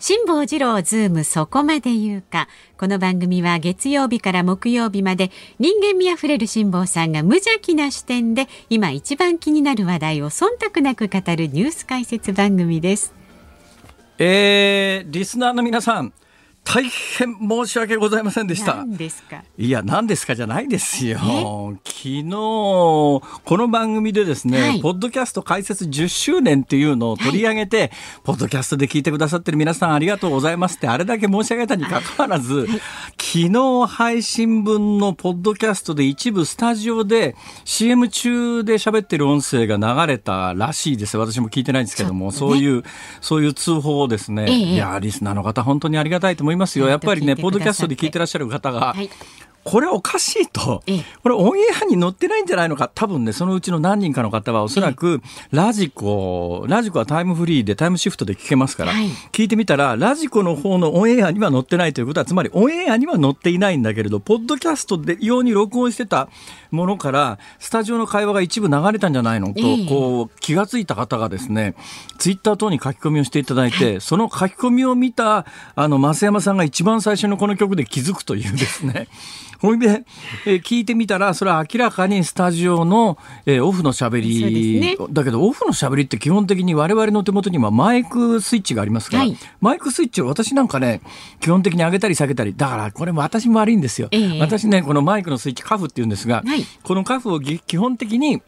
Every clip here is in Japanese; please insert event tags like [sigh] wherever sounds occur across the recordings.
辛坊治郎ズームそこまで言うか。この番組は月曜日から木曜日まで人間味あふれる辛坊さんが無邪気な視点で今一番気になる話題を忖度なく語るニュース解説番組です。えー、リスナーの皆さん。大変申し訳ございませんでした。ですか？いや、何ですかじゃないですよ。昨日、この番組でですね、はい、ポッドキャスト開設10周年っていうのを取り上げて、はい、ポッドキャストで聞いてくださってる皆さんありがとうございますって、あれだけ申し上げたにかかわらず、はい、昨日配信分のポッドキャストで一部スタジオで CM 中で喋ってる音声が流れたらしいです。私も聞いてないんですけども、そういう、そういう通報をですね、ええ、いや、リスナーの方本当にありがたいと思います。ますよ。やっぱりね、ポッドキャストで聞いてらっしゃる方が、はいこれおかしいと、これオンエアに載ってないんじゃないのか、多分ね、そのうちの何人かの方はおそらく、ラジコ、ラジコはタイムフリーでタイムシフトで聞けますから、聞いてみたら、ラジコの方のオンエアには載ってないということは、つまりオンエアには載っていないんだけれど、ポッドキャストで用に録音してたものから、スタジオの会話が一部流れたんじゃないの？と、こう、気がついた方がですね、ツイッター等に書き込みをしていただいて、その書き込みを見た、あの、増山さんが一番最初のこの曲で気づくというですね、[laughs] ほいで、えー、聞いてみたら、それは明らかにスタジオの、えー、オフのしゃべり、ね、だけどオフのしゃべりって基本的に我々の手元にはマイクスイッチがありますから、はい、マイクスイッチを私なんかね、基本的に上げたり下げたり、だからこれも私も悪いんですよ。えー、私ね、このマイクのスイッチカフって言うんですが、はい、このカフを基本的に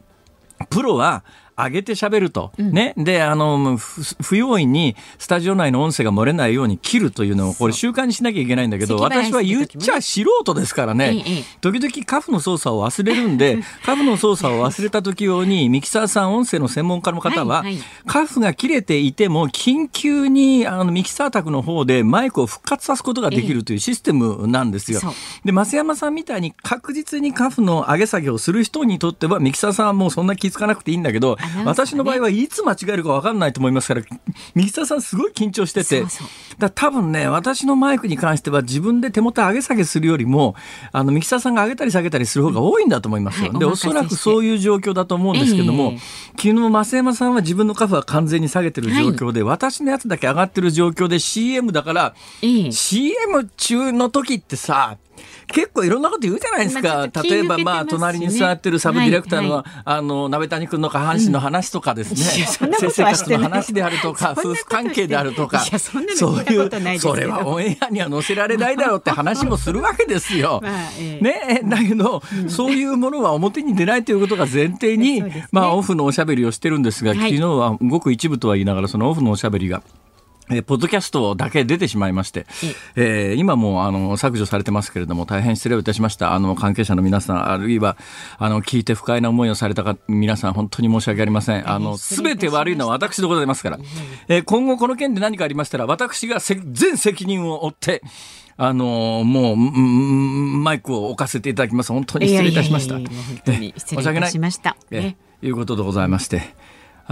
プロは上げて喋ると、うん、ね。で、あの、不用意にスタジオ内の音声が漏れないように切るというのを、これ習慣にしなきゃいけないんだけど、私は言っちゃ素人ですからね、時々カフの操作を忘れるんで、カフの操作を忘れた時用に、ミキサーさん、音声の専門家の方は、カフが切れていても、緊急にあのミキサー宅の方でマイクを復活さすことができるというシステムなんですよ。で、増山さんみたいに確実にカフの上げ下げをする人にとっては、ミキサーさんはもうそんな気付かなくていいんだけど、私の場合はいつ間違えるか分かんないと思いますから、三田さんすごい緊張してて、だ多分ね、私のマイクに関しては自分で手元上げ下げするよりも、あの、ミキサーさんが上げたり下げたりする方が多いんだと思いますよ。はい、で、おそらくそういう状況だと思うんですけども、えー、昨日、増山さんは自分のカフは完全に下げてる状況で、はい、私のやつだけ上がってる状況で CM だから、えー、CM 中の時ってさ、結構いろんなこと言うじゃないですか。まあ、例えば、まあ、隣に座ってるサブディレクターの、はいはい、あの、鍋谷君の下半身の話とかですね、うん、生活の話であるとか、夫婦関係であるとか、そういう、それはオンエアには載せられないだろうって話もするわけですよ。[laughs] まあえー、ね、だけど、うん、そういうものは表に出ないということが前提に、ね、まあ、オフのおしゃべりをしてるんですが、昨日はごく一部とは言いながら、そのオフのおしゃべりが、えポッドキャストだけ出てしまいまして、えー、今もあの削除されてますけれども大変失礼をいたしました。あの関係者の皆さんあるいはあの聞いて不快な思いをされたか皆さん本当に申し訳ありません。あの全て悪いのは私でございますから、えー、今後この件で何かありましたら私が全責任を負ってあのもうマイクを置かせていただきます。本当に失礼いたしました。本当に失礼いたしました。えいうことでございまして。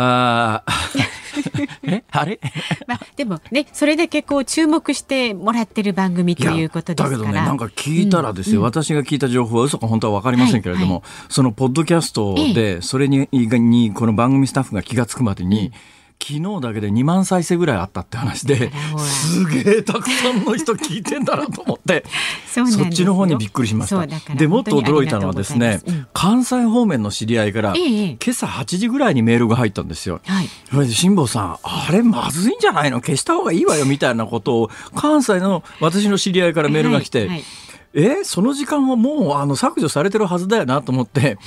あ [laughs] え？あれ、まあ、でもねそれで結構注目してもらってる番組ということですから。だけどねなんか聞いたらですよ、うん、私が聞いた情報は嘘か本当は分かりませんけれども、はいはい、そのポッドキャストでそれににこの番組スタッフが気が付くまでに、うん昨日だけで2万再生ぐらいあったって話ですげえたくさんの人聞いてんだなと思って。[laughs] そっちの方にびっくりしました。でもっと驚いたのはですね、うん、関西方面の知り合いから、ええ、今朝8時ぐらいにメールが入ったんですよ、はい、それで辛坊さんあれまずいんじゃないの？消した方がいいわよみたいなことを関西の私の知り合いからメールが来て、はいはいえその時間はもうあの削除されてるはずだよなと思って、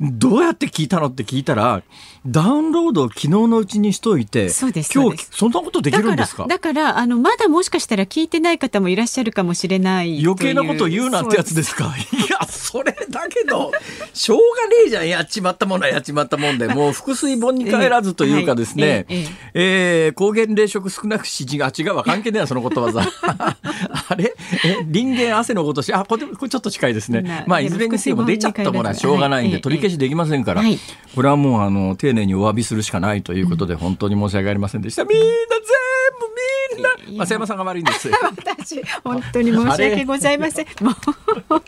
どうやって聞いたのって聞いたら、ダウンロードを昨日のうちにしといて、そうです今日、そんなことできるんですか？だから、だからあの、まだもしかしたら聞いてない方もいらっしゃるかもしれない余計なこと言うなってやつですか？[laughs] いや、それだけど、しょうがねえじゃん。やっちまったものはやっちまったもんで、もう腹水本に帰らずというかですね、えー、えー、高原冷食少なくし、あ、違うわ、関係ねえそのことわざ。[laughs] あれ？え、人間汗のごとし、あ、これ、これちょっと近いですね。まあ、いずれにせよも出ちゃったものはしょうがないんで、取り消しできませんから、これはもう、あの、丁寧にお詫びするしかないということで、本当に申し訳ありませんでした。みんな全部みんな、増山さんが悪いんです。[laughs] 私、本当に申し訳ございません。もう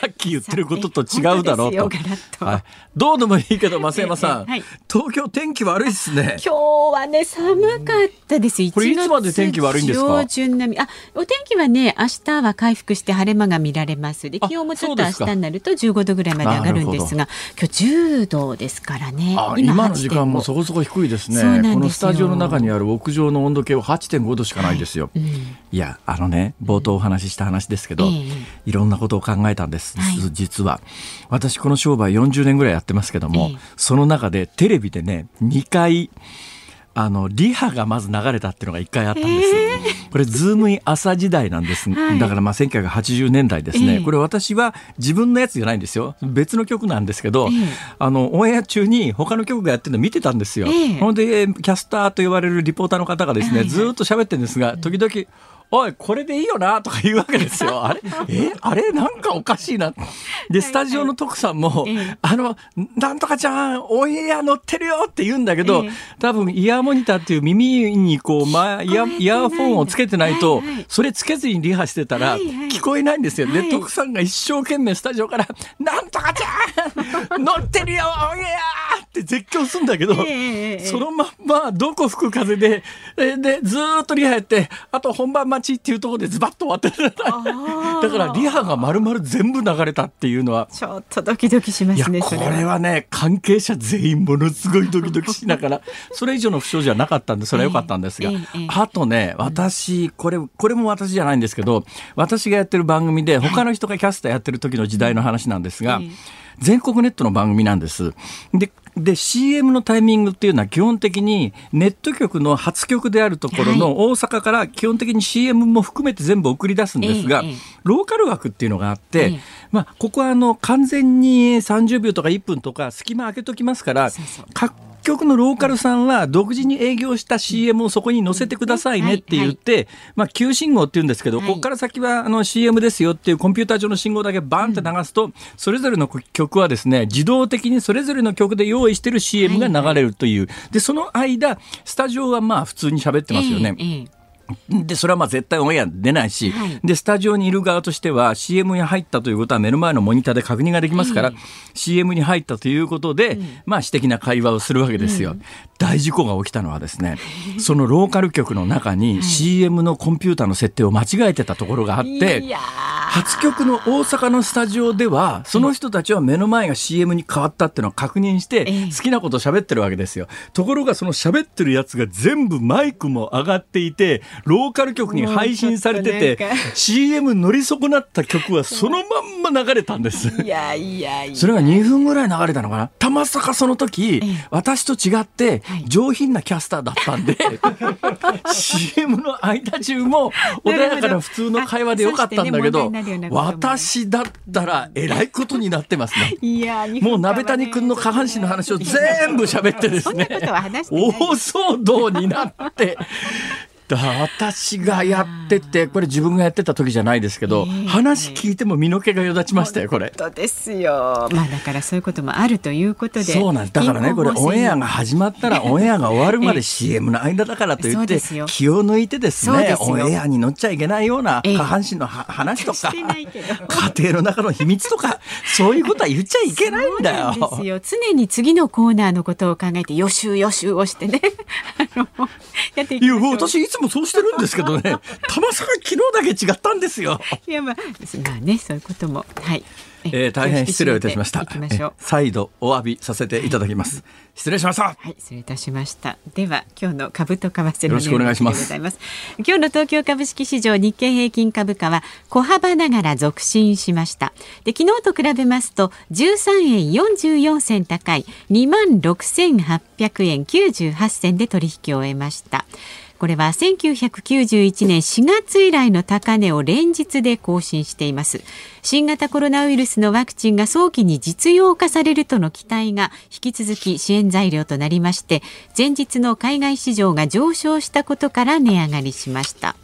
さっき言ってることと違うだろうと。はい、どうでもいいけど、増山さん、はい、東京天気悪いですね。今日はね、寒かったです。これいつまで天気悪いんですか？上旬並み。あ、お天気はね、明日は回復して晴れ間が見られます。で、気温もちょっと明日になると15度ぐらいまで上がるんですが、今日10度ですからね。今の時間もそこそこ低いですね。このスタジオの中にある屋上の温度計は8.5度しかないですよ。はいうん、いや、あのね、冒頭お話しした話ですけど、えー、いろんなことを考えたんです。はい、実は。私この商売40年ぐらいやってますけども、えー、その中でテレビでね、2回、あのリハがまず流れたっていうのが1回あったんです、えー、これズームイン朝時代なんです、はい、だからまあ1980年代ですね、えー、これ私は自分のやつじゃないんですよ。別の局なんですけど、えー、あのオンエア中に他の曲がやってるの見てたんですよ、ほんでキャスターと呼ばれるリポーターの方がですね、ずっと喋ってるんですが時々おい、これでいいよなとか言うわけですよ。[laughs] あれ？え？あれ？なんかおかしいな。で、スタジオの徳さんも、あの、なんとかちゃん、オンエア乗ってるよって言うんだけど、多分イヤーモニターっていう耳にこう、ま、イヤイヤーフォンをつけてないと、それつけずにリハしてたら、聞こえないんですよ。で、徳さんが一生懸命スタジオから、なんとかちゃん乗ってるよオンエアって絶叫するんだけど、そのまんま、どこ吹く風で、で、ずっとリハやって、あと本番待ちっていうところでズバッと終わってるだからリハが丸々全部流れたっていうのは。ちょっとドキドキしますねこれはね関係者全員ものすごいドキドキしながら [laughs] それ以上の不祥事はなかったんでそれは良かったんですが、えーえー、あとね私これこれも私じゃないんですけど私がやってる番組で他の人がキャスターやってる時の時代の話なんですが、えー全国ネットの番組なんです。でで CM のタイミングっていうのは基本的にネット局の初局であるところの大阪から基本的に CM も含めて全部送り出すんですが、ローカル枠っていうのがあって、まあ、ここはあの完全に30秒とか1分とか隙間開けときますから各局のローカルさんは独自に営業した CM をそこに載せてくださいねって言って、まあ、旧信号って言うんですけど、ここから先はあの CM ですよっていうコンピューター上の信号だけバンって流すと、それぞれの曲はですね、自動的にそれぞれの曲で用意してる CM が流れるという。で、その間、スタジオはまあ普通に喋ってますよね。で、それはまあ絶対オンエア出ないし、はい、で、スタジオにいる側としては CM に入ったということは目の前のモニターで確認ができますから、CM に入ったということで、うん、まあ私的な会話をするわけですよ。うん、大事故が起きたのはですね、そのローカル局の中に CM のコンピューターの設定を間違えてたところがあって、初局の大阪のスタジオでは、その人たちは目の前が CM に変わったっていうのを確認して、好きなことを喋ってるわけですよ。ところがその喋ってるやつが全部マイクも上がっていて、ローカル局に配信されてて、CM 乗り損なった曲はそのまんま流れたんです。いやいやいや。それが2分ぐらい流れたのかな？たまさかその時、私と違って上品なキャスターだったんで、[laughs] CM の間中も穏やかな普通の会話でよかったんだけど、私だったらえらいことになってますね。いや、もう鍋谷君の下半身の話を全部喋ってですね、大騒動になって、私がやっててこれ自分がやってた時じゃないですけど、えー、話聞いても身の毛がよだちましたよこれ。本当ですよ。まあだからそういうこともあるということで。そうなん。だからねこれオンエアが始まったら [laughs] オンエアが終わるまで CM の間だからといって気を抜いてですねオンエアに乗っちゃいけないような下半身の話とか、家庭の中の秘密とかそういうことは言っちゃいけないんだよ。ですよ。常に次のコーナーのことを考えて予習予習をしてね。[laughs] あのやっていきましょう。つもそうしてるんですけどねたまさか昨日だけ違ったんですよ。いやまあまあねそういうこともはい。えー、大変失礼いたしました。再度お詫びさせていただきます。失礼しました。はい、失礼いたしました。では今日の株と為替のよろしくお願いします。今日の東京株式市場日経平均株価は小幅ながら続伸しました。で昨日と比べますと13円44銭高い2万6800円98銭で取引を終えました。これは1991年4月以来の高値を連日で更新しています。新型コロナウイルスのワクチンが早期に実用化されるとの期待が引き続き支援材料となりまして前日の海外市場が上昇したことから値上がりしました。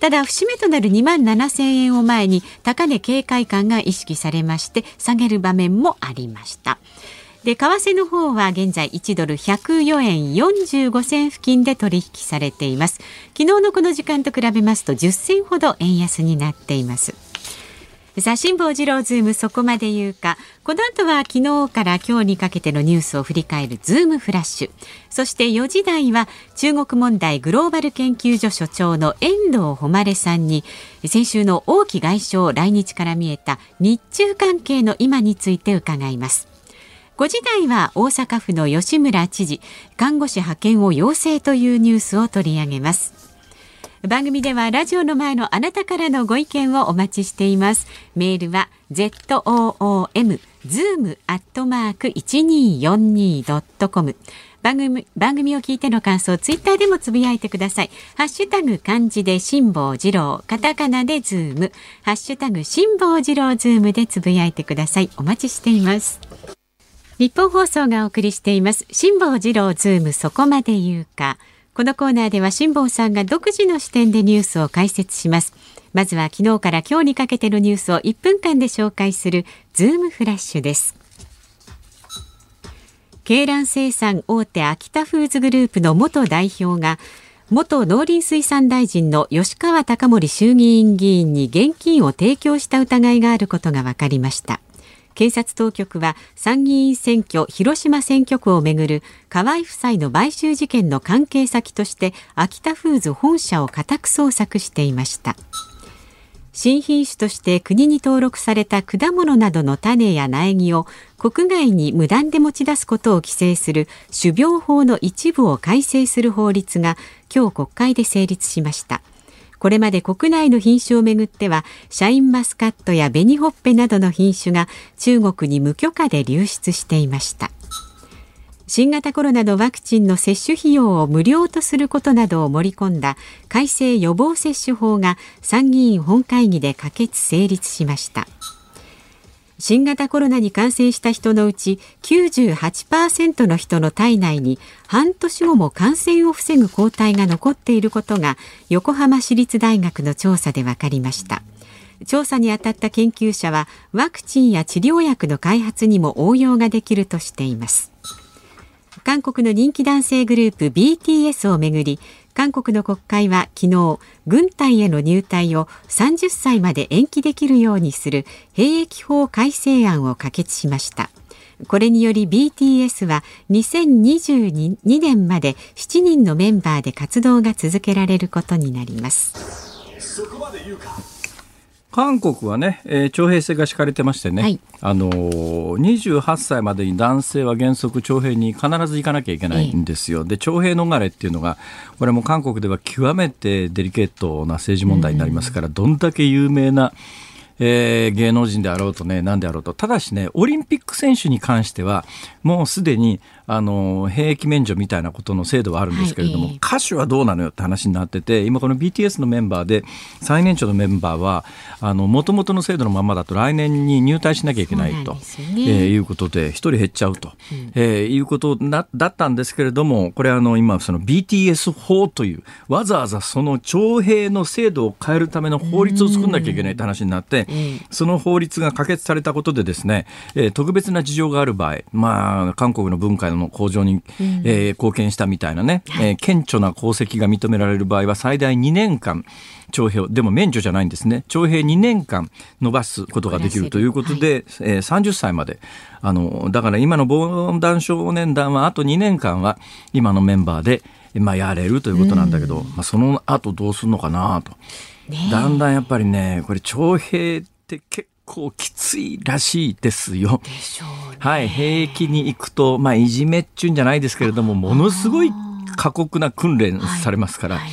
ただ節目となる2万7000円を前に高値警戒感が意識されまして下げる場面もありました。で為替の方は現在1ドル104円45銭付近で取引されています。昨日のこの時間と比べますと10銭ほど円安になっています。さあ辛坊治郎ズームそこまで言うか。この後は昨日から今日にかけてのニュースを振り返るズームフラッシュ。そして4時台は中国問題グローバル研究所所長の遠藤誉さんに先週の王毅外相来日から見えた日中関係の今について伺います。5時台は大阪府の吉村知事看護師派遣を要請というニュースを取り上げます。番組ではラジオの前のあなたからのご意見をお待ちしています。メールは zoom zoom アットマーク 1242.com 番組番組を聞いての感想ツイッターでもつぶやいてください。ハッシュタグ漢字で辛坊治郎カタカナでズーム。ハッシュタグ辛坊治郎ズームでつぶやいてください。お待ちしています。ニッポン放送がお送りしています。辛坊治郎ズームそこまで言うか。このコーナーでは辛坊さんが独自の視点でニュースを解説します。まずは昨日から今日にかけてのニュースを1分間で紹介するズームフラッシュです。鶏卵生産大手アキタフーズグループの元代表が元農林水産大臣の吉川貴盛衆議院議員に現金を提供した疑いがあることが分かりました。警察当局は参議院選挙広島選挙区をめぐる河合夫妻の買収事件の関係先として秋田フーズ本社を家宅捜索していました。新品種として国に登録された果物などの種や苗木を国外に無断で持ち出すことを規制する種苗法の一部を改正する法律が今日国会で成立しました。これまで国内の品種をめぐってはシャインマスカットや紅ほっぺなどの品種が中国に無許可で流出していました。新型コロナのワクチンの接種費用を無料とすることなどを盛り込んだ改正予防接種法が参議院本会議で可決成立しました。新型コロナに感染した人のうち98%の人の体内に半年後も感染を防ぐ抗体が残っていることが横浜市立大学の調査で分かりました。調査に当たった研究者はワクチンや治療薬の開発にも応用ができるとしています。韓国の人気男性グループ BTS をめぐり韓国の国会は昨日軍隊への入隊を30歳まで延期できるようにする兵役法改正案を可決しました。これにより BTS は2022年まで7人のメンバーで活動が続けられることになります。韓国はね、えー、徴兵制が敷かれてましてね、はい、あのー、28歳までに男性は原則徴兵に必ず行かなきゃいけないんですよ。えー、で徴兵逃れっていうのがこれも韓国では極めてデリケートな政治問題になりますから、どんだけ有名なえー、芸能人であろうとね、何であろうと。ただしね、オリンピック選手に関しては、もうすでに、あの、兵役免除みたいなことの制度はあるんですけれども、はい、歌手はどうなのよって話になってて、今この BTS のメンバーで、最年長のメンバーは、あの、元々の制度のままだと来年に入隊しなきゃいけないと、ね。えー、いうことで、一人減っちゃうと、うん、えー、いうことだだったんですけれども、これあの、今、その BTS 法という、わざわざその徴兵の制度を変えるための法律を作んなきゃいけないって話になって、その法律が可決されたことでですね、えー、特別な事情がある場合、まあ、韓国の文化の向上に、えー、貢献したみたいなね、えー、顕著な功績が認められる場合は最大2年間、徴兵でも免除じゃないんですね。徴兵2年間延ばすことができるということで、はい、えー、30歳まで。あのだから今の防弾少年団はあと2年間は今のメンバーで、まあ、やれるということなんだけど、まあ、その後どうするのかなと、だんだんやっぱりねこれ徴兵って結構きついらしいですよ。でしょうね。はい、兵役に行くと、まあ、いじめっちゅうんじゃないですけれども、ものすごい過酷な訓練されますから、はいはい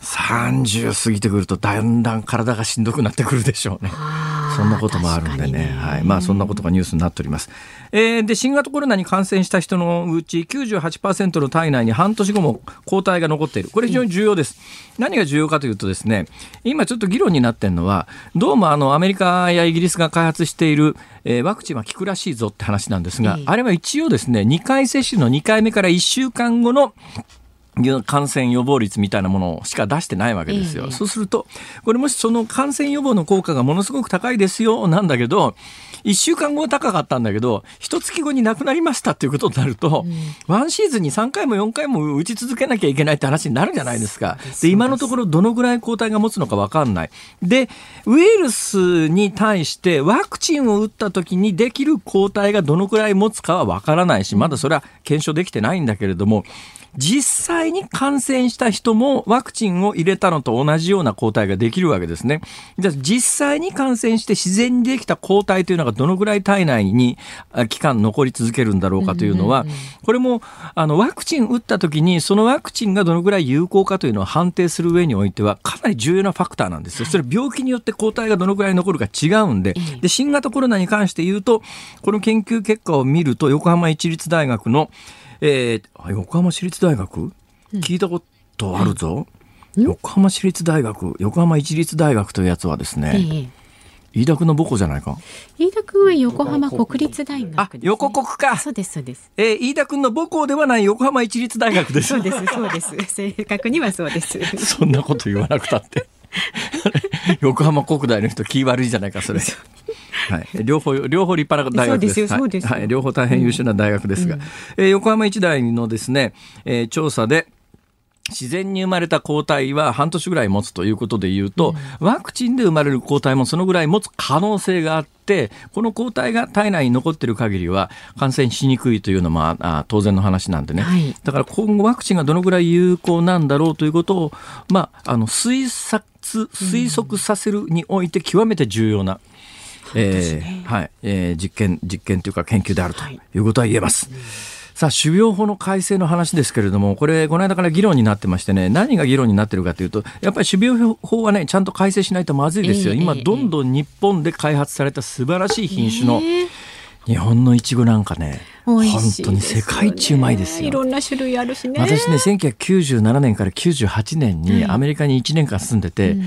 30過ぎてくるとだんだん体がしんどくなってくるでしょうね。そんなこともあるんでね。ねはい。まあそんなことがニュースになっております。えー、で、新型コロナに感染した人のうち98%の体内に半年後も抗体が残っている。これ非常に重要です。うん、何が重要かというとですね、今ちょっと議論になってるのは、どうもあのアメリカやイギリスが開発している、えー、ワクチンは効くらしいぞって話なんですが、あれは一応ですね、2回接種の2回目から1週間後の感染予防率みたいなものしか出してないわけですよ。そうすると、これもしその感染予防の効果がものすごく高いですよ、なんだけど、1週間後は高かったんだけど、一月後に亡くなりましたっていうことになると、うん、ワンシーズンに3回も4回も打ち続けなきゃいけないって話になるじゃないですか。で今のところどのぐらい抗体が持つのかわかんない。で、ウイルスに対してワクチンを打った時にできる抗体がどのくらい持つかはわからないし、まだそれは検証できてないんだけれども、実際に感染した人もワクチンを入れたのと同じような抗体ができるわけですね。じゃ実際に感染して自然にできた抗体というのがどのぐらい体内に期間残り続けるんだろうかというのは、これもあのワクチン打った時にそのワクチンがどのぐらい有効かというのを判定する上においてはかなり重要なファクターなんですよ。それ病気によって抗体がどのぐらい残るか違うんで、で新型コロナに関して言うと、この研究結果を見ると横浜市立大学のえー、横浜市立大学、聞いたことあるぞ、うん、横浜市立大学横浜市立大学というやつはですね、ええ飯田君の母校じゃないか？飯田君は横浜国立大学、ね、あ、横国か。そうです、そうです。えー、飯田君の母校ではない横浜市立大学です。そうです、そうです。[laughs] 正確にはそうです。そんなこと言わなくたって。[laughs] 横浜国大の人気悪いじゃないか、それ。はい、両方両方立派な大学です。そうですはい、両方大変優秀な大学ですが、うん、えー、横浜一大のですね、えー、調査で。自然に生まれた抗体は半年ぐらい持つということでいうと、うん、ワクチンで生まれる抗体もそのぐらい持つ可能性があって、この抗体が体内に残っている限りは感染しにくいというのもあ当然の話なんでね、はい、だから今後ワクチンがどのぐらい有効なんだろうということを、まあ、あの推察推測させるにおいて極めて重要なえー、はい、えー、実験実験というか研究であるということは言えます。はい、さあ、種苗法の改正の話ですけれども、これ、この間から議論になってましてね、何が議論になってるかというと、やっぱり種苗法はね、ちゃんと改正しないとまずいですよ。今、どんどん日本で開発された素晴らしい品種の、日本のいちごなんかね、本当に世界一うまいですよ。いろんな種類あるしね。私ね、1997年から98年にアメリカに1年間住んでて、うん。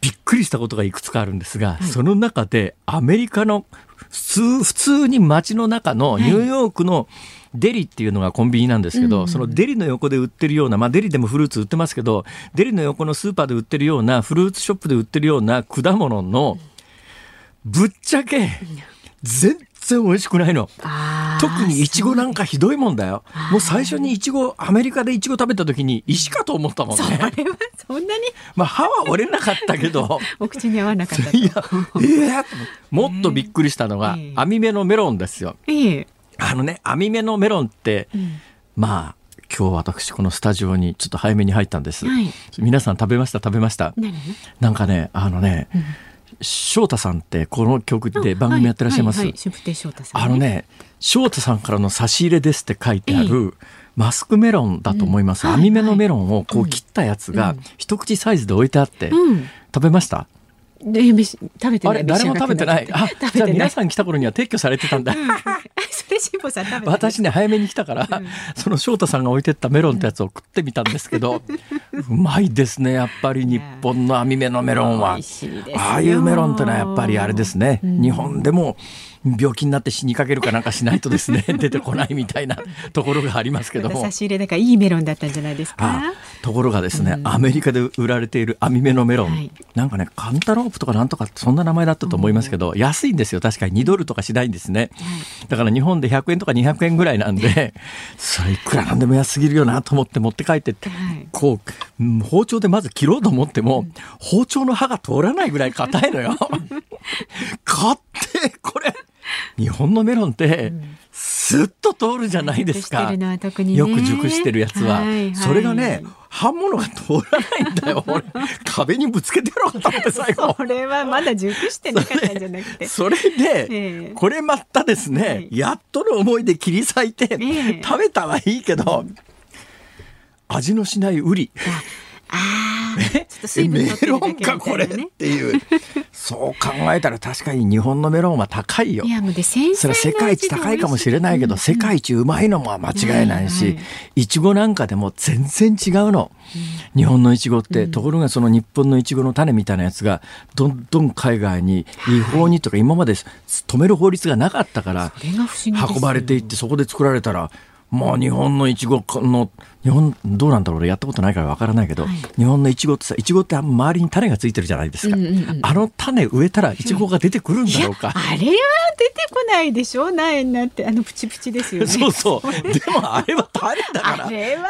びっくりしたことがいくつかあるんですが、はい、その中でアメリカの普通普通に街の中のニューヨークのデリっていうのがコンビニなんですけど、そのデリの横で売ってるような、まあ、デリでもフルーツ売ってますけどデリの横のスーパーで売ってるようなフルーツショップで売ってるような果物のぶっちゃけ全然美味しくないの。特にいちごなんかひどいもんだよ。もう最初にいちご、アメリカでいちご食べた時に石かと思ったもんね。それはそんなに？まあ歯は折れなかったけど。[laughs] お口に合わなかったいや、えー、もっとびっくりしたのが、えー、網目のメロンですよ。えー、あのね、網目のメロンって、うん、まあ、今日私このスタジオにちょっと早めに入ったんです。はい、皆さん食べました？食べました？なんかね、あのね、うん翔太さんってこの曲で番組やってらっしゃいます？あのね、翔太さんからの差し入れですって書いてある、マスクメロンだと思います。網目のメロンをこう切ったやつが一口サイズで置いてあって、食べました？で食べてない。誰も食べてない。あ、じゃあ皆さん来た頃には撤去されてたんだ。[laughs] それ辛坊さん食べて私ね早めに来たから、うん、その翔太さんが置いてったメロンってやつを食ってみたんですけど、[laughs] うまいですねやっぱり日本の網目のメロンは。ああいうメロンってのはやっぱりあれですね。日本でも。病気になって死にかけるかなんかしないとですね [laughs] 出てこないみたいなところがありますけど。も差し入れだからいいメロンだったんじゃないですか？ところがですね、うん、アメリカで売られている網目のメロン、はい、なんかねカンタロープとかなんとかそんな名前だったと思いますけど、うん、安いんですよ確かに。2ドルとかしないんですね、はい、だから日本で100円とか200円ぐらいなんでそれいくらなんでも安すぎるよなと思って持って帰ってはい、こう包丁でまず切ろうと思っても、うん、包丁の刃が通らないぐらい硬いのよ。買ってこれ日本のメロンって、スッと通るじゃないですか、ね、よく熟してるやつは、はいはい、それがね刃物が通らないんだよ。[laughs] 俺壁にぶつけてやろうと思って最後。それはまだ熟してなかったんじゃなくて。それで、これまたですね、はい、やっとの思いで切り裂いて、えー、食べたはいいけど味のしないウリ。ああ、メロンかこれっていう。そう考えたら確かに日本のメロンは高いよ。いやもうでそれは世界一高いかもしれないけど、世界一うまいのも間違いないし、いちごなんかでも全然違うの、日本のいちごって、ところがその日本のいちごの種みたいなやつがどんどん海外に違法にとか今まで止める法律がなかったから運ばれていってそこで作られたらもう日本のいちごの日本どうなんだろうやったことないからわからないけど、はい、日本のいちごってさいちごって周りに種がついてるじゃないですか、うんうんうん、あの種植えたらいちごが出てくるんだろうか、あれは出てこないでしょ。苗になってあのプチプチですよね。そうそう。[laughs] でもあれは種だからあれは。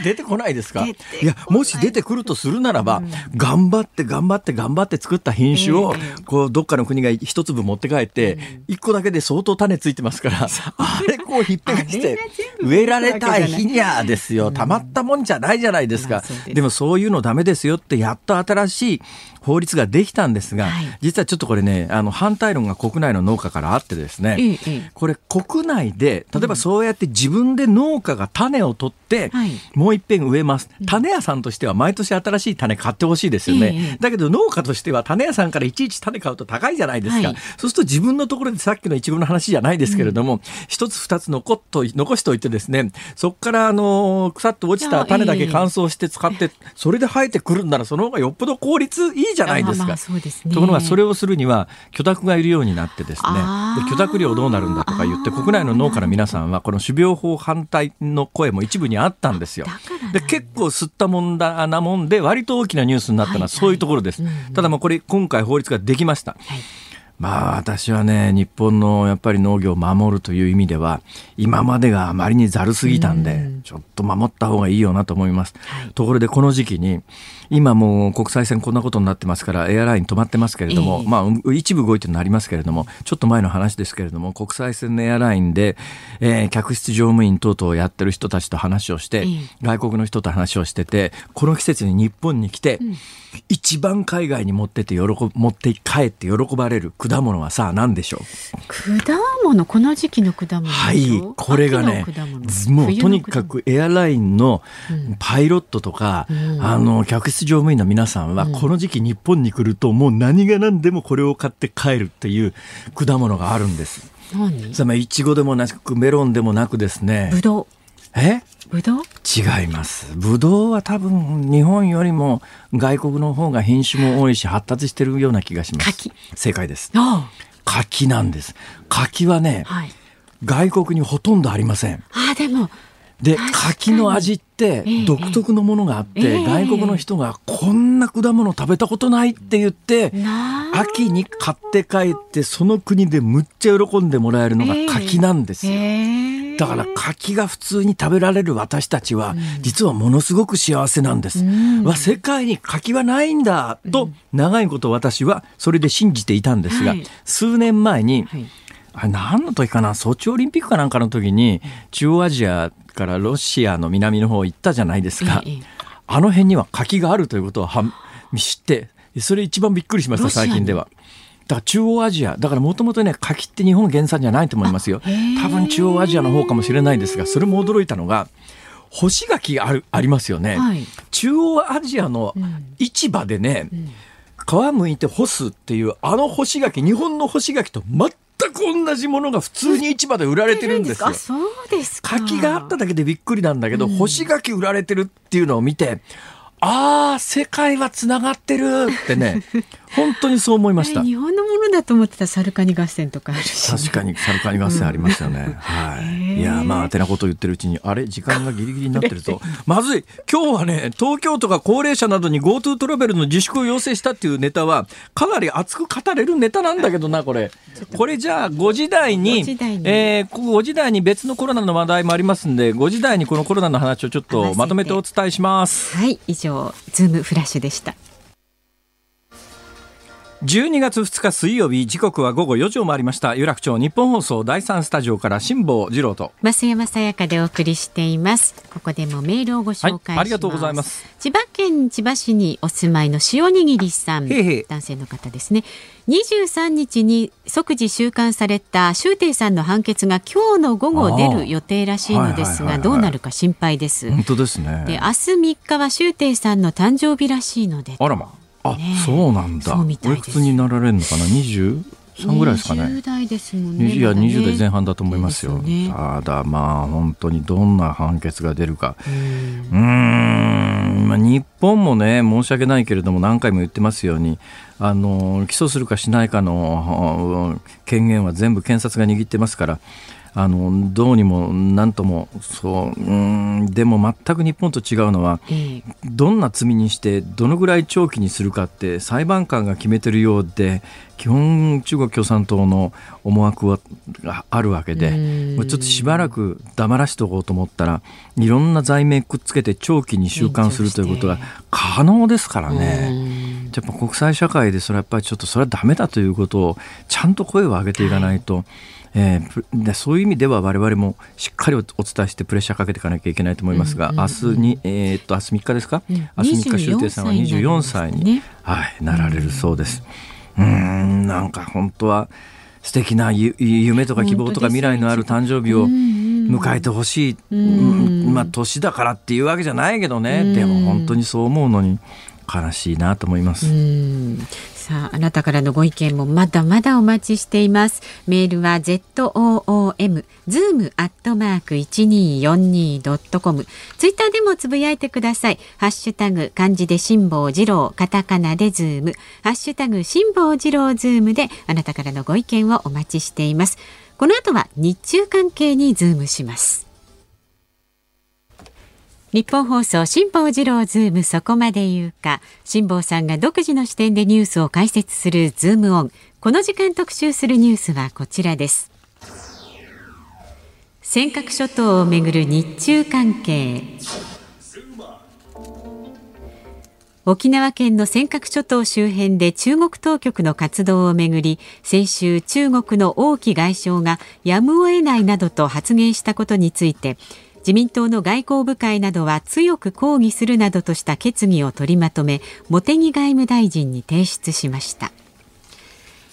え出てこないですか。い。やもし出てくるとするならば、うん、頑張って頑張って頑張って作った品種を、えー、こうどっかの国が一粒持って帰って一、うん、個だけで相当種ついてますからあれこうひっぺがして植えられた日にゃですよ。たまったもんじゃないじゃないですか。ででもそういうのダメですよってやっと新しい法律ができたんですが、はい、実はちょっとこれね、あの反対論が国内の農家からあってですね、ええ、これ国内で、例えばそうやって自分で農家が種を取って、うん、もう一遍植えます。種屋さんとしては毎年新しい種買ってほしいですよね、え。だけど農家としては種屋さんからいちいち種買うと高いじゃないですか。はい、そうすると自分のところでさっきのいちごの話じゃないですけれども、一、うん、つ二つ残っと残しておいてですね、そこからあの腐って落ちた種だけ乾燥して使って、それで生えてくるんならその方がよっぽど効率いいじゃないですか。ところがそれをするには許諾がいるようになってですねで許諾料どうなるんだとか言って国内の農家の皆さんはこの種苗法反対の声も一部にあったんですよ。で結構吸ったもんだなもんで割と大きなニュースになったのはそういうところです。ただまあこれ今回法律ができました。はいまあ私はね、日本のやっぱり農業を守るという意味では、今までがあまりにざるすぎたんで、ちょっと守った方がいいよなと思います。はい、ところでこの時期に、今もう国際線こんなことになってますから、エアライン止まってますけれども、えー、まあ一部動いてるのありますけれども、ちょっと前の話ですけれども、国際線のエアラインで、えー、客室乗務員等々をやってる人たちと話をして、えー、外国の人と話をしてて、この季節に日本に来て、うん一番海外に持ってて喜持って帰って喜ばれる果物はさあ何でしょう？果物？この時期の果物はいこれがねもうとにかくエアラインのパイロットとか、うん、あの客室乗務員の皆さんは、この時期日本に来るともう何が何でもこれを買って帰るっていう果物があるんです。何？つまりいちごでもなくメロンでもなくですね。ぶどうえ？ぶどう違います。ぶどうは多分日本よりも外国の方が品種も多いし発達してるような気がします。柿。正解です。柿なんです。柿はね、はい、外国にほとんどありません。あ、でも。で、柿の味って独特のものがあって、えー、外国の人がこんな果物食べたことないって言って、秋に買って帰ってその国でむっちゃ喜んでもらえるのが柿なんですよ。えーだから柿が普通に食べられる私たちは、実はものすごく幸せなんです。わ世界に柿はないんだと、長いこと私はそれで信じていたんですが、数年前に、あれ何の時かなソチオリンピックかなんかの時に中央アジアからロシアの南の方行ったじゃないですか。あの辺には柿があるということをは知って、それ一番びっくりしました、最近では。だから中央アジア、だからもともとね、柿って日本原産じゃないと思いますよ。多分中央アジアの方かもしれないですが、それも驚いたのが、干し柿あるありますよね、はい、中央アジアの市場でね、うん皮むいて干すっていうあの干し柿日本の干し柿と全く同じものが普通に市場で売られてるんですよ。そうです柿があっただけでびっくりなんだけど、うん、干し柿売られてるっていうのを見てああ、世界はつながってるってね、[laughs] 本当にそう思いました。日本のものだと思ってたサルカニ合戦とかあるし、確かにサルカニ合戦ありましたね。うん、はい。いや、まあ、てなことを言ってるうちに、あれ、時間がギリギリになってると、[laughs] まずい。今日はね、東京都が高齢者などに GoTo トラベルの自粛を要請したっていうネタは、かなり熱く語れるネタなんだけどな、これ。これじゃあ、5時台に、5時えー、5時台に別のコロナの話題もありますんで、5時台にこのコロナの話をちょっとまとめてお伝えします。はい、以上、ズームフラッシュでした。12月2日水曜日時刻は午後4時を回りました。有楽町日本放送第三スタジオから辛坊治郎と。増山さやかでお送りしています。ここでもメールをご紹介、はい、ありがとうございます。千葉県千葉市にお住まいの塩にぎりさん男性の方ですね。23日に即時収監された周庭さんの判決が今日の午後出る予定らしいのですがどうなるか心配です。本当ですね。で明日3日は周庭さんの誕生日らしいので。あらまあ、ね、そうなんだ。おいくつになられるのかな、二十？三ぐらいですかね。20代ですもんね。いや、二十代前半だと思いますよ。すね、ただ、まあ、本当にどんな判決が出るか。うん、まあ、日本もね、申し訳ないけれども、何回も言ってますように。あの起訴するかしないかの権限は全部検察が握ってますから。あのどうにもなんともそううんでも全く日本と違うのは、どんな罪にしてどのぐらい長期にするかって裁判官が決めてるようで基本中国共産党の思惑はあるわけでちょっとしばらく黙らしておこうと思ったらいろんな罪名くっつけて長期に収監するということが可能ですからね。やっぱ国際社会でそれはやっぱりちょっとそれはダメだということをちゃんと声を上げていかないと。はいえー、でそういう意味では我々もしっかりお伝えしてプレッシャーかけていかなきゃいけないと思いますが、うんうんうん、明日に、えー、っと明日3日ですか、うん、明日3日周庭さんは24歳に、ね、はい、なられるそうです。うん、んなんか本当は素敵な夢とか希望とか未来のある誕生日を迎えてほしい、うん。まあ年だからっていうわけじゃないけどね、でも本当にそう思うのに悲しいなと思います。さあ、あなたからのご意見もまだまだお待ちしています。メールは zoom zoom アットマーク一二四二ドットコム。ツイッターでもつぶやいてください。ハッシュタグ漢字で辛坊治郎、カタカナでズーム、ハッシュタグ辛坊治郎ズームであなたからのご意見をお待ちしています。この後は日中関係にズームします。ニッポン放送辛坊治郎ズームそこまで言うか。辛坊さんが独自の視点でニュースを解説するズームオン。この時間特集するニュースはこちらです。尖閣諸島をめぐる日中関係。沖縄県の尖閣諸島周辺で中国当局の活動をめぐり先週中国の王毅外相がやむを得ないなどと発言したことについて自民党の外交部会などは強く抗議するなどとした決議を取りまとめ茂木外務大臣に提出しました。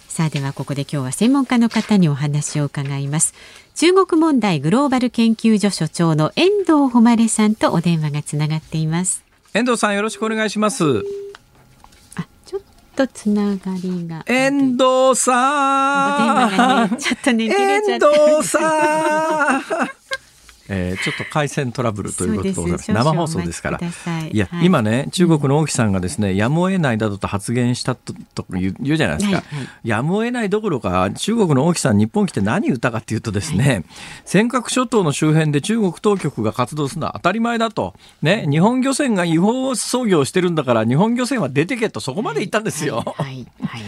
さあではここで今日は専門家の方にお話を伺います。中国問題グローバル研究所所長の遠藤誉さんとお電話がつながっています。遠藤さんよろしくお願いします。あちょっとつながりが。遠藤さん、ね、ちょっとね遠藤さんえー、ちょっと回線トラブルということでございます。生放送ですから。い。や、はい、今ね中国の王毅さんがですね、うん、やむを得ないなどと発言したとと言う言うじゃないですか、はいはい、やむを得ないどころか中国の王毅さん日本来て何言ったかっていうとですね、はい、尖閣諸島の周辺で中国当局が活動するのは当たり前だと。ね日本漁船が違法操業してるんだから日本漁船は出てけとそこまで言ったんですよ。はい。はい。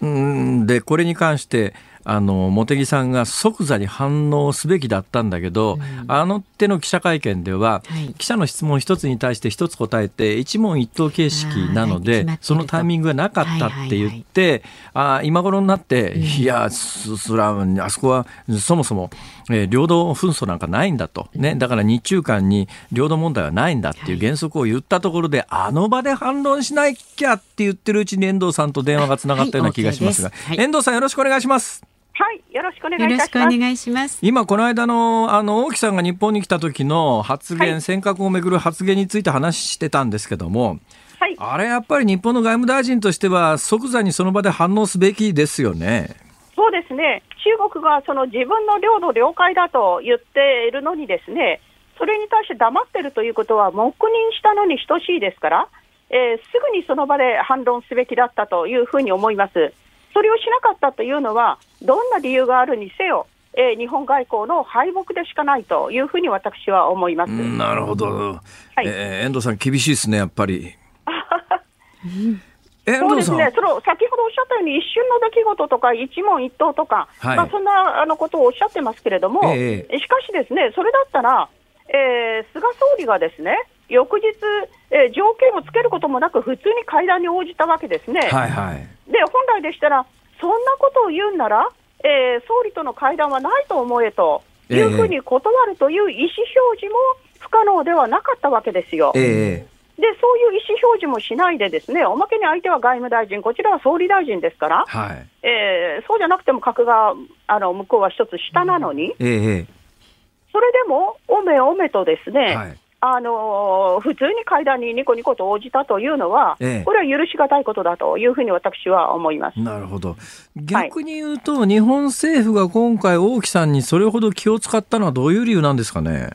はい、[laughs] でこれに関してあの茂木さんが即座に反応すべきだったんだけど、うん、あの手の記者会見では、はい、記者の質問一つに対して一つ答えて一問一答形式なのでそのタイミングがなかったって言って、はいはい。はい、あ今頃になって、うん、いやそそれはあそこはそもそも、えー、領土紛争なんかないんだと、ね、だから日中間に領土問題はないんだっていう原則を言ったところで、あの場で反論しなきゃって言ってるうちに遠藤さんと電話がつながったような気がしますが、はい、遠藤さんよろしくお願いします。はい、よろしくお願いいたします。お願いします。今この間のあの大木さんが日本に来た時の発言、はい、尖閣をめぐる発言について話してたんですけども、はい、あれやっぱり日本の外務大臣としては即座にその場で反応すべきですよね。そうですね。中国がその自分の領土領海だと言っているのにですね、それに対して黙ってるということは黙認したのに等しいですから、えー、すぐにその場で反論すべきだったというふうに思います。それをしなかったというのは、どんな理由があるにせよ、えー、日本外交の敗北でしかないというふうに私は思います。なるほど、はい、えー、遠藤さん、厳しいですね、やっぱり。[laughs] そうですね、その先ほどおっしゃったように、一瞬の出来事とか、一問一答とか、はい、まあ、そんなあのことをおっしゃってますけれども、えー、しかしですね、それだったら、えー、菅総理がですね、翌日、えー、条件をつけることもなく、普通に会談に応じたわけですね。はいはい、で本来でしたら、そんなことを言うんなら、えー、総理との会談はないと思えというふうに断るという意思表示も不可能ではなかったわけですよ。えーでそういう意思表示もしないで、ですねおまけに相手は外務大臣、こちらは総理大臣ですから、はい、えー、そうじゃなくても格があの向こうは一つ下なのに、えー、それでもおめおめとですね、はいあのー、普通に会談にニコニコと応じたというのは、ええ、これは許し難いことだというふうに私は思います。なるほど、逆に言うと、はい、日本政府が今回、王毅さんにそれほど気を使ったのは、どういう理由なんですかね？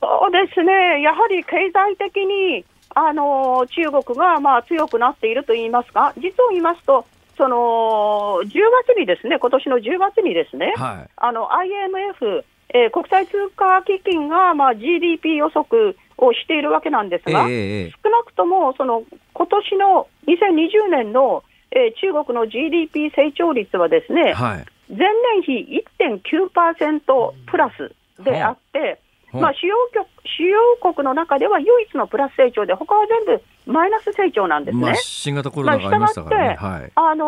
そうですね、やはり経済的に、あのー、中国がまあ強くなっていると言いますか、実を言いますと、その10月にですね、今年の10月にですね、はい、あの IMF、えー、国際通貨基金が、まあ、GDP 予測をしているわけなんですが、えー、少なくともその今年の2020年の、えー、中国の GDP 成長率はですね、はい、前年比1.9%プラスであって、まあ、主要局主要国の中では唯一のプラス成長で、他は全部マイナス成長なんですね。まあ、新型コロナがありましたからね。はい、あの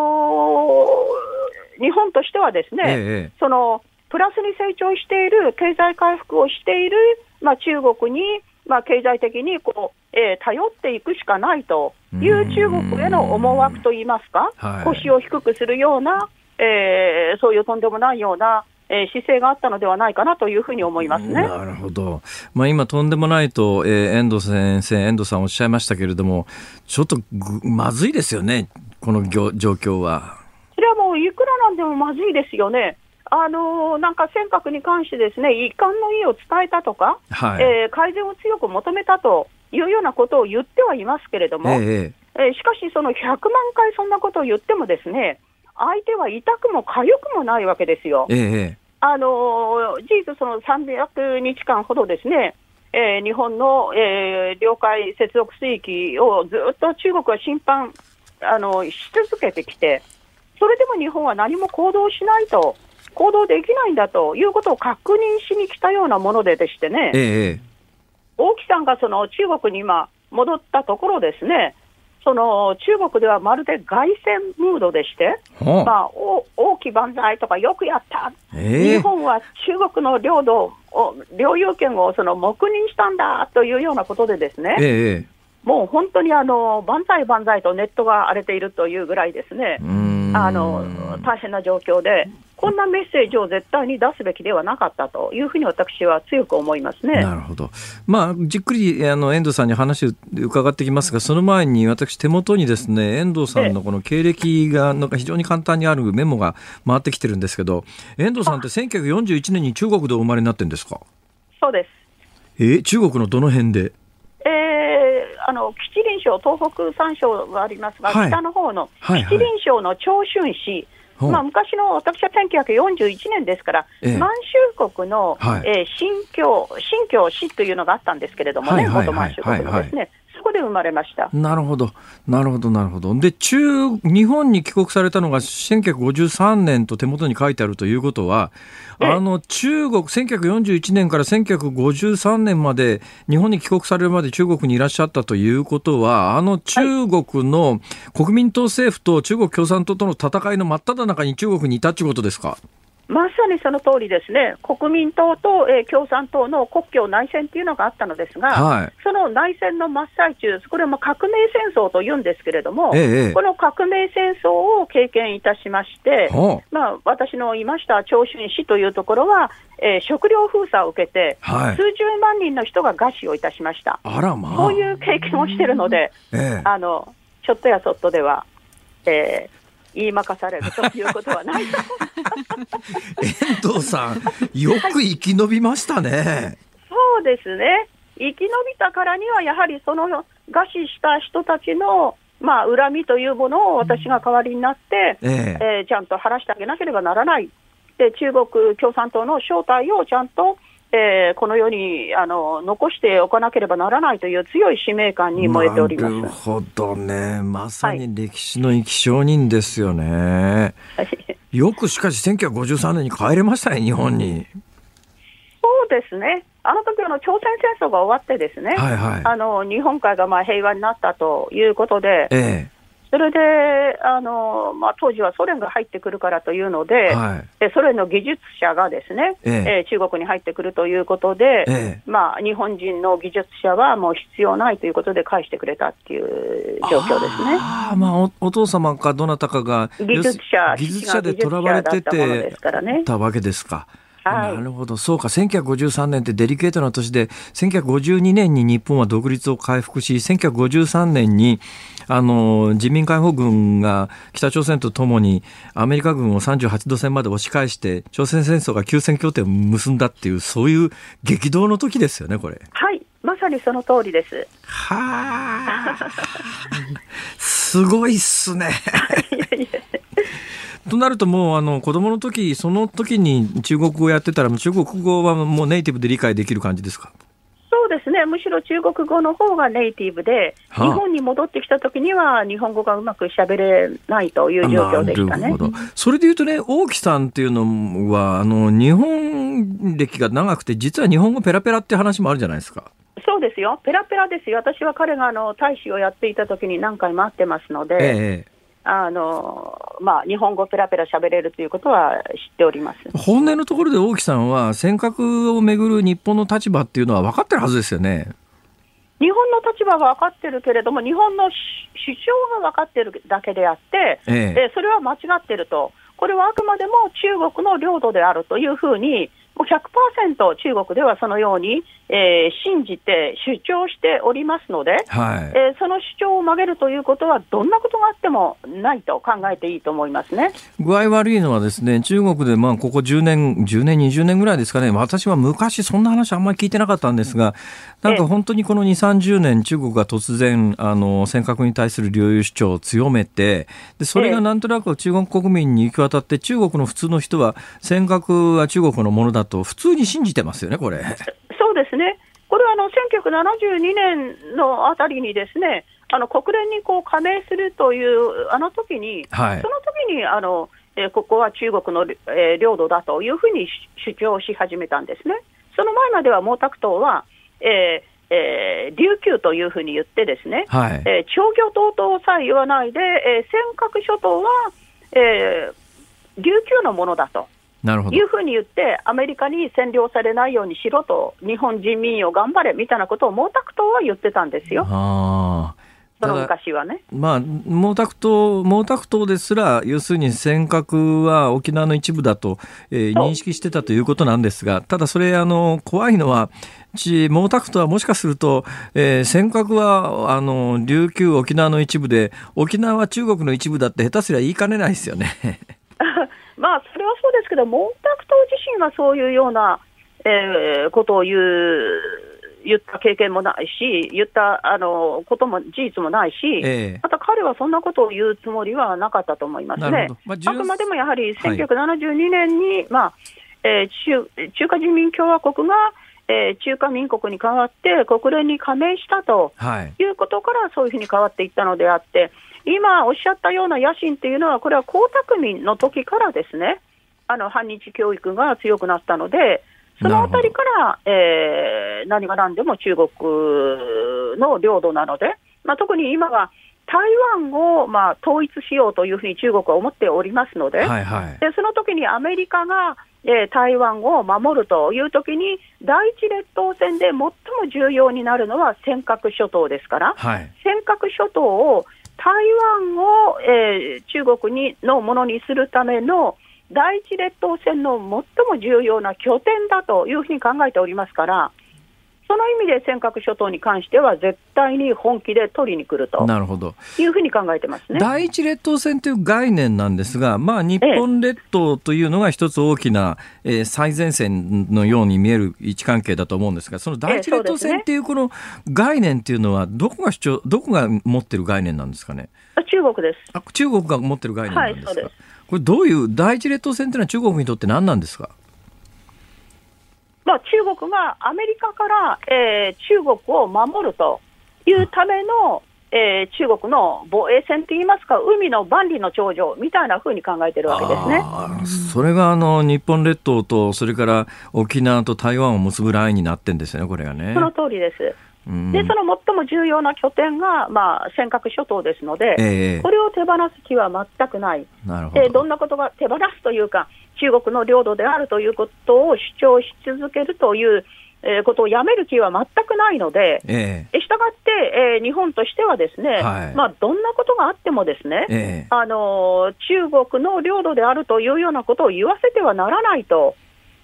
ー、日本としてはですね、ええ、そのプラスに成長している、経済回復をしている、まあ、中国に、まあ、経済的にこう、えー、頼っていくしかないという中国への思惑といいますか、はい、腰を低くするような、えー、そういうとんでもないような、えー、姿勢があったのではないかなというふうに思いますね。なるほど。まあ、今、とんでもないと、えー、遠藤先生、遠藤さんおっしゃいましたけれども、ちょっとまずいですよね、この状況は。それはもう、いくらなんでもまずいですよね。あのー、なんか尖閣に関してですね、遺憾の意を伝えたとか、はい、えー、改善を強く求めたというようなことを言ってはいますけれども、えー、えー、しかし、その100万回そんなことを言ってもですね、相手は痛くも痒くもないわけですよ。えあの事実、その300日間ほどですね、えー、日本の、えー、領海接続水域をずっと中国は侵犯あのし続けてきて、それでも日本は何も行動しないと、行動できないんだということを確認しに来たようなものででしてね、ええ、王毅さんがその中国に今、戻ったところですね、その中国ではまるで凱旋ムードでして、まあ、大き万歳とかよくやった、えー、日本は中国の領土を、領有権をその黙認したんだというようなことでですね、えー、もう本当にあの万歳万歳とネットが荒れているというぐらいですね、あの大変な状況で、こんなメッセージを絶対に出すべきではなかったというふうに私は強く思いますね。なるほど。まあ、じっくりあの遠藤さんに話を伺ってきますが、その前に私、手元にですね、遠藤さんのこの経歴がなんか非常に簡単にあるメモが回ってきてるんですけど、遠藤さんって1941年に中国でお生まれになってるんですか？そうです。えー、中国のどの辺で？えー、あの吉林省、東北三省がありますが、はい、北の方の吉林省の長春市、まあ、昔の私は1941年ですから、ええ、満州国の、はい、えー、新疆、新疆市というのがあったんですけれどもね、元満州国のですね。そこで生まれましたなるほど、なるほど、なるほど。で、中、日本に帰国されたのが1953年と手元に書いてあるということは、あの中国、1941年から1953年まで日本に帰国されるまで中国にいらっしゃったということは、あの中国の国民党政府と中国共産党との戦いの真っ只中に中国にいたということですか？まさにその通りですね、国民党と、えー、共産党の国境内戦っていうのがあったのですが、はい、その内戦の真っ最中、これは革命戦争というんですけれども、ええ、この革命戦争を経験いたしまして、まあ、私のいました長春市というところは、えー、食料封鎖を受けて、はい、数十万人の人が餓死をいたしました。あらまあ、そういう経験をしているので、え、あのちょっとやそっとでは、えー、言いまかされるということはない遠藤さん、よく生き延びましたね。はい、そうですね。生き延びたからには、やはりその餓死した人たちの、まあ、恨みというものを私が代わりになって、えええー、ちゃんと晴らしてあげなければならない。で、中国共産党の正体をちゃんとえー、この世にあの残しておかなければならないという強い使命感に燃えておりますなるほどね、まさに歴史の生き証人ですよね。はい、よくしかし1953年に帰れましたね、日本に。そうですね。あの時あの朝鮮戦争が終わってですね、はいはい、あの日本海がまあ平和になったということで、ええ、それであの、まあ、当時はソ連が入ってくるからというので、はい、ソ連の技術者がですね、ええ中国に入ってくるということで、ええ、まあ、日本人の技術者はもう必要ないということで返してくれたっていう状況ですねあ、まあお、お父様かどなたかが技術者技術者でとらわれててたわけですか。はい、なるほど。そうか。1953年ってデリケートな年で、1952年に日本は独立を回復し、1953年に、あの、人民解放軍が北朝鮮とともにアメリカ軍を38度線まで押し返して、朝鮮戦争が休戦協定を結んだっていう、そういう激動の時ですよね、これ。はい。まさにその通りです。はあ。すごいっすね。となるともうあの子供の時その時に中国語やってたら中国語はもうネイティブで理解できる感じですか？そうですね、むしろ中国語の方がネイティブで、はあ、日本に戻ってきたときには、日本語がうまくしゃべれないという状況でしたね。それでいうとね、大木さんっていうのは、あの日本歴が長くて、実は日本語ペラペラって話もあるじゃないですか。そうですよ、ペラペラですよ、私は彼があの大使をやっていたときに何回も会ってますので、ええ、あのまあ、日本語ペラペラ喋れるということは知っております。本音のところで大木さんは、尖閣をめぐる日本の立場っていうのは分かってるはずですよね。日本の立場は分かってるけれども、日本の主張が分かってるだけであって、ええ、それは間違ってると、これはあくまでも中国の領土であるというふうに、もう100%中国ではそのように、えー、信じて主張しておりますので、はい、えー、その主張を曲げるということは、どんなことがあってもないと考えていいと思いますね。具合悪いのは、ですね中国でまあここ10年、10年、20年ぐらいですかね、私は昔、そんな話あんまり聞いてなかったんですが、なんか本当にこの2、30年、中国が突然、あの尖閣に対する領有主張を強めて、でそれがなんとなく中国国民に行き渡って、中国の普通の人は、尖閣は中国のものだと、普通に信じてますよね、これ。そうですね。これはあの1972年のあたりにですね、あの国連にこう加盟するというあの時に、はい、その時にあの、えー、ここは中国の、えー、領土だというふうに主張し始めたんですね。その前までは毛沢東は、えーえー、琉球というふうに言ってですね、はい、えー、商業等々さえ言わないで、えー、尖閣諸島は、えー、琉球のものだと。なるほどいうふうに言って、アメリカに占領されないようにしろと、日本人民を頑張れみたいなことを毛沢東は言ってたんですよ。あその昔はね。まあ、毛沢東、毛沢東ですら、要するに尖閣は沖縄の一部だと、えー、認識してたということなんですが、ただそれ、あの、怖いのは、毛沢東はもしかすると、えー、尖閣はあの琉球、沖縄の一部で、沖縄は中国の一部だって下手すりゃ言いかねないですよね。[laughs] まあ、それはそうですけど、毛沢東自身がそういうような、えー、ことを言う、言った経験もないし、言ったあのことも事実もないし、えー、また彼はそんなことを言うつもりはなかったと思いますね。まあ、あくまでもやはり1972年に、はい、まあえー、中中華人民共和国が、えー、中華民国に代わって国連に加盟したということから、そういうふうに変わっていったのであって、今おっしゃったような野心っていうのは、これは江沢民の時からですね、あの反日教育が強くなったので、そのあたりから、えー、何が何でも中国の領土なので、まあ、特に今は台湾を、まあ、統一しようというふうに中国は思っておりますので、はいはい、でその時にアメリカが、えー、台湾を守るという時に、第一列島線で最も重要になるのは尖閣諸島ですから、はい、尖閣諸島を台湾を、えー、中国にのものにするための第一列島線の最も重要な拠点だというふうに考えておりますから、その意味で尖閣諸島に関しては、絶対に本気で取りに来るとなるほどいうふうに考えてますね第一列島線という概念なんですが、まあ、日本列島というのが一つ大きな、ええ最前線のように見える位置関係だと思うんですが、その第一列島線っていうこの概念っていうのは、どこが主張、どこが持ってる概念なんですかね？中国です。あ中国が持ってる概念なんですか？はい、これどういう第一列島線というのは中国にとって何なんですか？まあ、中国がアメリカから、えー、中国を守るというための、えー、中国の防衛線といいますか、海の万里の長城みたいなふうに考えてるわけですねそれがあの日本列島と、それから沖縄と台湾を結ぶラインになってんですね、これがね。その通りです。で、その最も重要な拠点が、まあ、尖閣諸島ですので、えー、これを手放す気は全くない。なるほど。どんなことが手放すというか、中国の領土であるということを主張し続けるという、えー、ことをやめる気は全くないので、えー、したがって、えー、日本としてはですね、はい、まあ、どんなことがあってもですね、えー、あの中国の領土であるというようなことを言わせてはならないと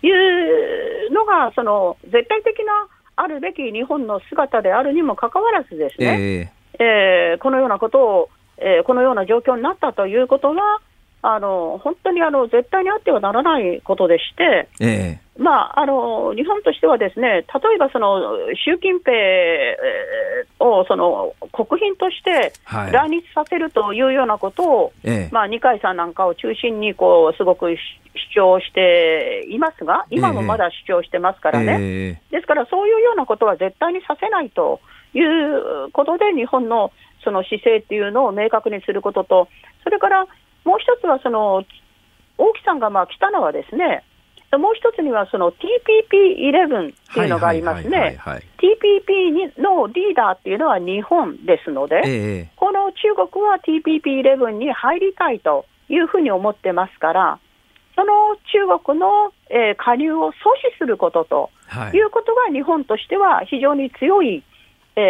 いうのが、その絶対的なあるべき日本の姿であるにもかかわらずですね、えー、えー、このようなことを、えー、このような状況になったということは、あの本当にあの絶対にあってはならないことでして、えー、まあ、あの日本としてはですね例えばその習近平をその国賓として来日させるというようなことを、はい、まあ、二階さんなんかを中心にこうすごく主張していますが、今もまだ主張してますからね、えー、ですからそういうようなことは絶対にさせないということで、日本のその姿勢っていうのを明確にすることと、それからもう一つはその、大木さんがまあ来たのはですね、もう一つにはその TPP11 っていうのがありますね。TPP のリーダーっていうのは日本ですので、えこの中国は TPP11 に入りたいというふうに思ってますから、その中国の、えー、加入を阻止することということが日本としては非常に強い、え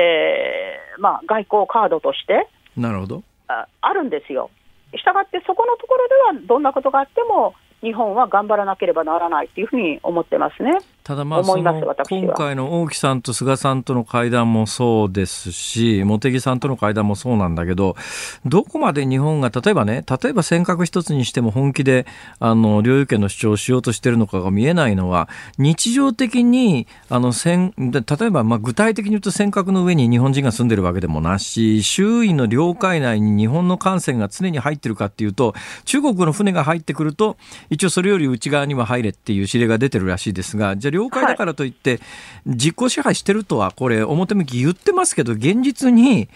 ーまあ、外交カードとしてなるほどああるんですよ。したがってそこのところではどんなことがあっても日本は頑張らなければならないというふうに思ってますね。ただまあ、今回の王毅さんと菅さんとの会談もそうですし、茂木さんとの会談もそうなんだけど、どこまで日本が、例えばね、例えば尖閣一つにしても本気で、あの、領有権の主張をしようとしているのかが見えないのは、日常的に、あの、例えば、まあ、具体的に言うと尖閣の上に日本人が住んでるわけでもなし、周囲の領海内に日本の艦船が常に入ってるかっていうと、中国の船が入ってくると、一応それより内側には入れっていう指令が出てるらしいですが、じゃあ了解だからといって、実効支配してるとは、これ、表向き言ってますけど、現実に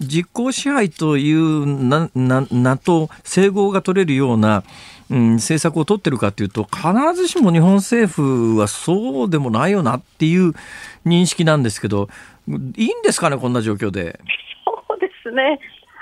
実効支配というな、な、なと整合が取れるような、うん、政策を取ってるかというと、必ずしも日本政府はそうでもないよなっていう認識なんですけど、いいんですかね、こんな状況で？そうですね。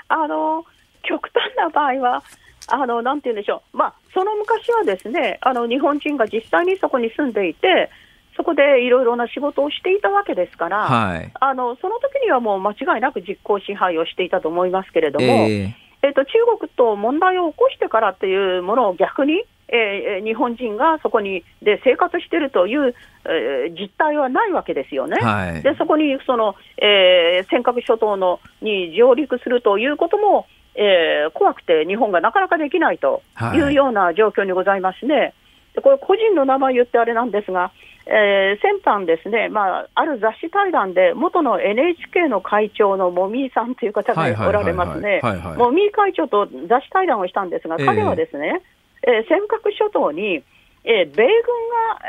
あの、極端な場合は、あの、なんて言うんでしょう。まあ、その昔はですね、あの、日本人が実際にそこに住んでいて、そこでいろいろな仕事をしていたわけですから、はい、あのその時にはもう間違いなく実効支配をしていたと思いますけれども、えー、えーと中国と問題を起こしてからというものを逆に、えー、日本人がそこにで生活しているという、えー、実態はないわけですよね。はい、でそこにその、えー、尖閣諸島のに上陸するということも、えー、怖くて日本がなかなかできないというような状況にございますね。これ個人の名前言ってあれなんですが、えー、先般ですね、まあ、ある雑誌対談で、元の NHK の会長のもみーさんという方がおられますね。もみー会長と雑誌対談をしたんですが、彼はですね、えー、えー、尖閣諸島に、えー、米軍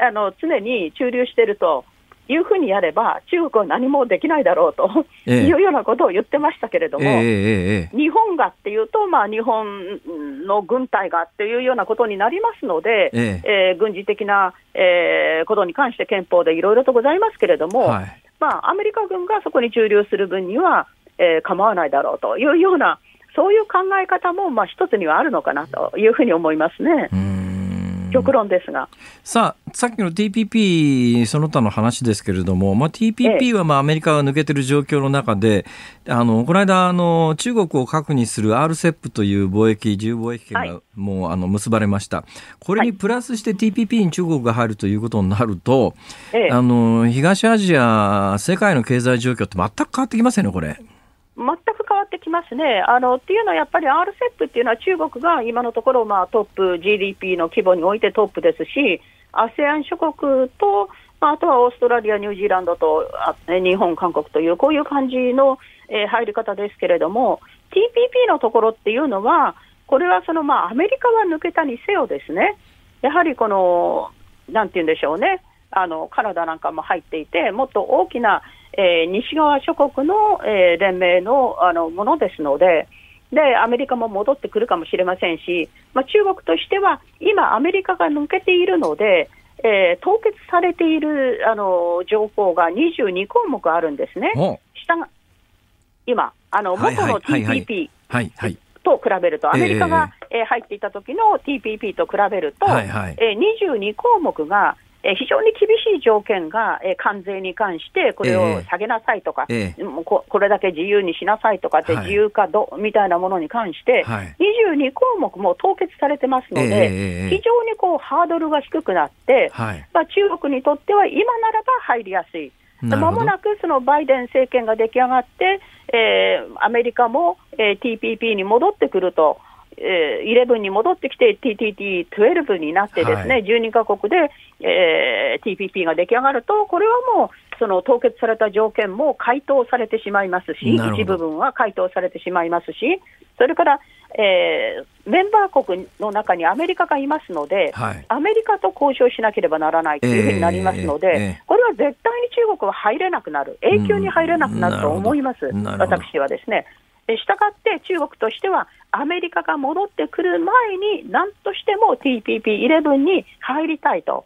があの常に駐留していると。いうふうにやれば、中国は何もできないだろうというようなことを言ってましたけれども、え日本がっていうと、まあ、日本の軍隊がっていうようなことになりますので、ええ。ー、軍事的な、えー、ことに関して憲法でいろいろとございますけれども、はい、まあ、アメリカ軍がそこに駐留する分には、えー、構わないだろうというような、そういう考え方も、まあ、一つにはあるのかなというふうに思いますね。極論ですが。さあ、さっきの TPP その他の話ですけれども、まあ、TPP はまあアメリカが抜けてる状況の中で、あの、この間、あの、中国を核にする RCEP という貿易、自由貿易権がもう、はい、あの、結ばれました。これにプラスして TPP に中国が入るということになると、はい、あの、東アジア、世界の経済状況って全く変わってきませんね、これ。全く変わってきますね。あのっていうのは、やっぱり RCEP っていうのは、中国が今のところ、まあ、トップ、GDP の規模においてトップですし、ASEAN 諸国と、まあ、あとはオーストラリア、ニュージーランドと日本、韓国という、こういう感じの、え、入り方ですけれども、TPP のところっていうのは、これはその、まあ、アメリカは抜けたにせよですね、やはりこの、なんて言うんでしょうね、あのカナダなんかも入っていて、もっと大きな、えー、西側諸国の、えー、連盟のあのものですので、で、アメリカも戻ってくるかもしれませんし、まあ、中国としては、今、アメリカが抜けているので、えー、凍結されているあの情報が22項目あるんですね。下が今、あの元の TPP と比べると、アメリカが、えー、入っていた時の TPP と比べると、はいはい、えー、22項目がえ非常に厳しい条件が、え関税に関して、これを下げなさいとか、えー、もうこ、これだけ自由にしなさいとかって、自由化ど、みたいなものに関して、はい、22項目も凍結されてますので、えー、非常にこうハードルが低くなって、はい、まあ、中国にとっては今ならば入りやすい。まもなくそのバイデン政権が出来上がって、えー、アメリカも、えー、TPP に戻ってくると。えー、11に戻ってきて TTT12 になってですね、はい、12カ国で、えー、TPP が出来上がると、これはもう、その凍結された条件も回答されてしまいますし、一部分は回答されてしまいますし、それから、えー、メンバー国の中にアメリカがいますので、はい、アメリカと交渉しなければならないというふうになりますので、えーえー、これは絶対に中国は入れなくなる、永久に入れなくなると思います、私はですね。したがって中国としては、アメリカが戻ってくる前に、なんとしても TPP11 に入りたいと。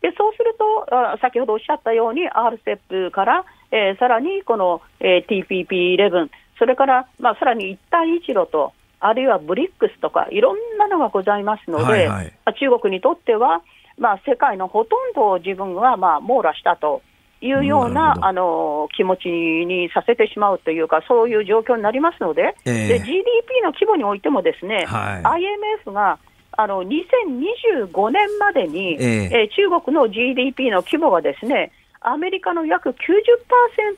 でそうすると、先ほどおっしゃったように、RCEP から、えー、さらにこの、えー、TPP11、それから、まあ、さらに一帯一路と、あるいは BRICS とか、いろんなのがございますので、はいはい、中国にとっては、まあ、世界のほとんどを自分は、まあ、網羅したと。いうようなあの気持ちにさせてしまうというか、そういう状況になりますので、えー、で GDP の規模においても、ですね、はい、IMF があの2025年までに、えー、えー、中国の GDP の規模がですね、アメリカの約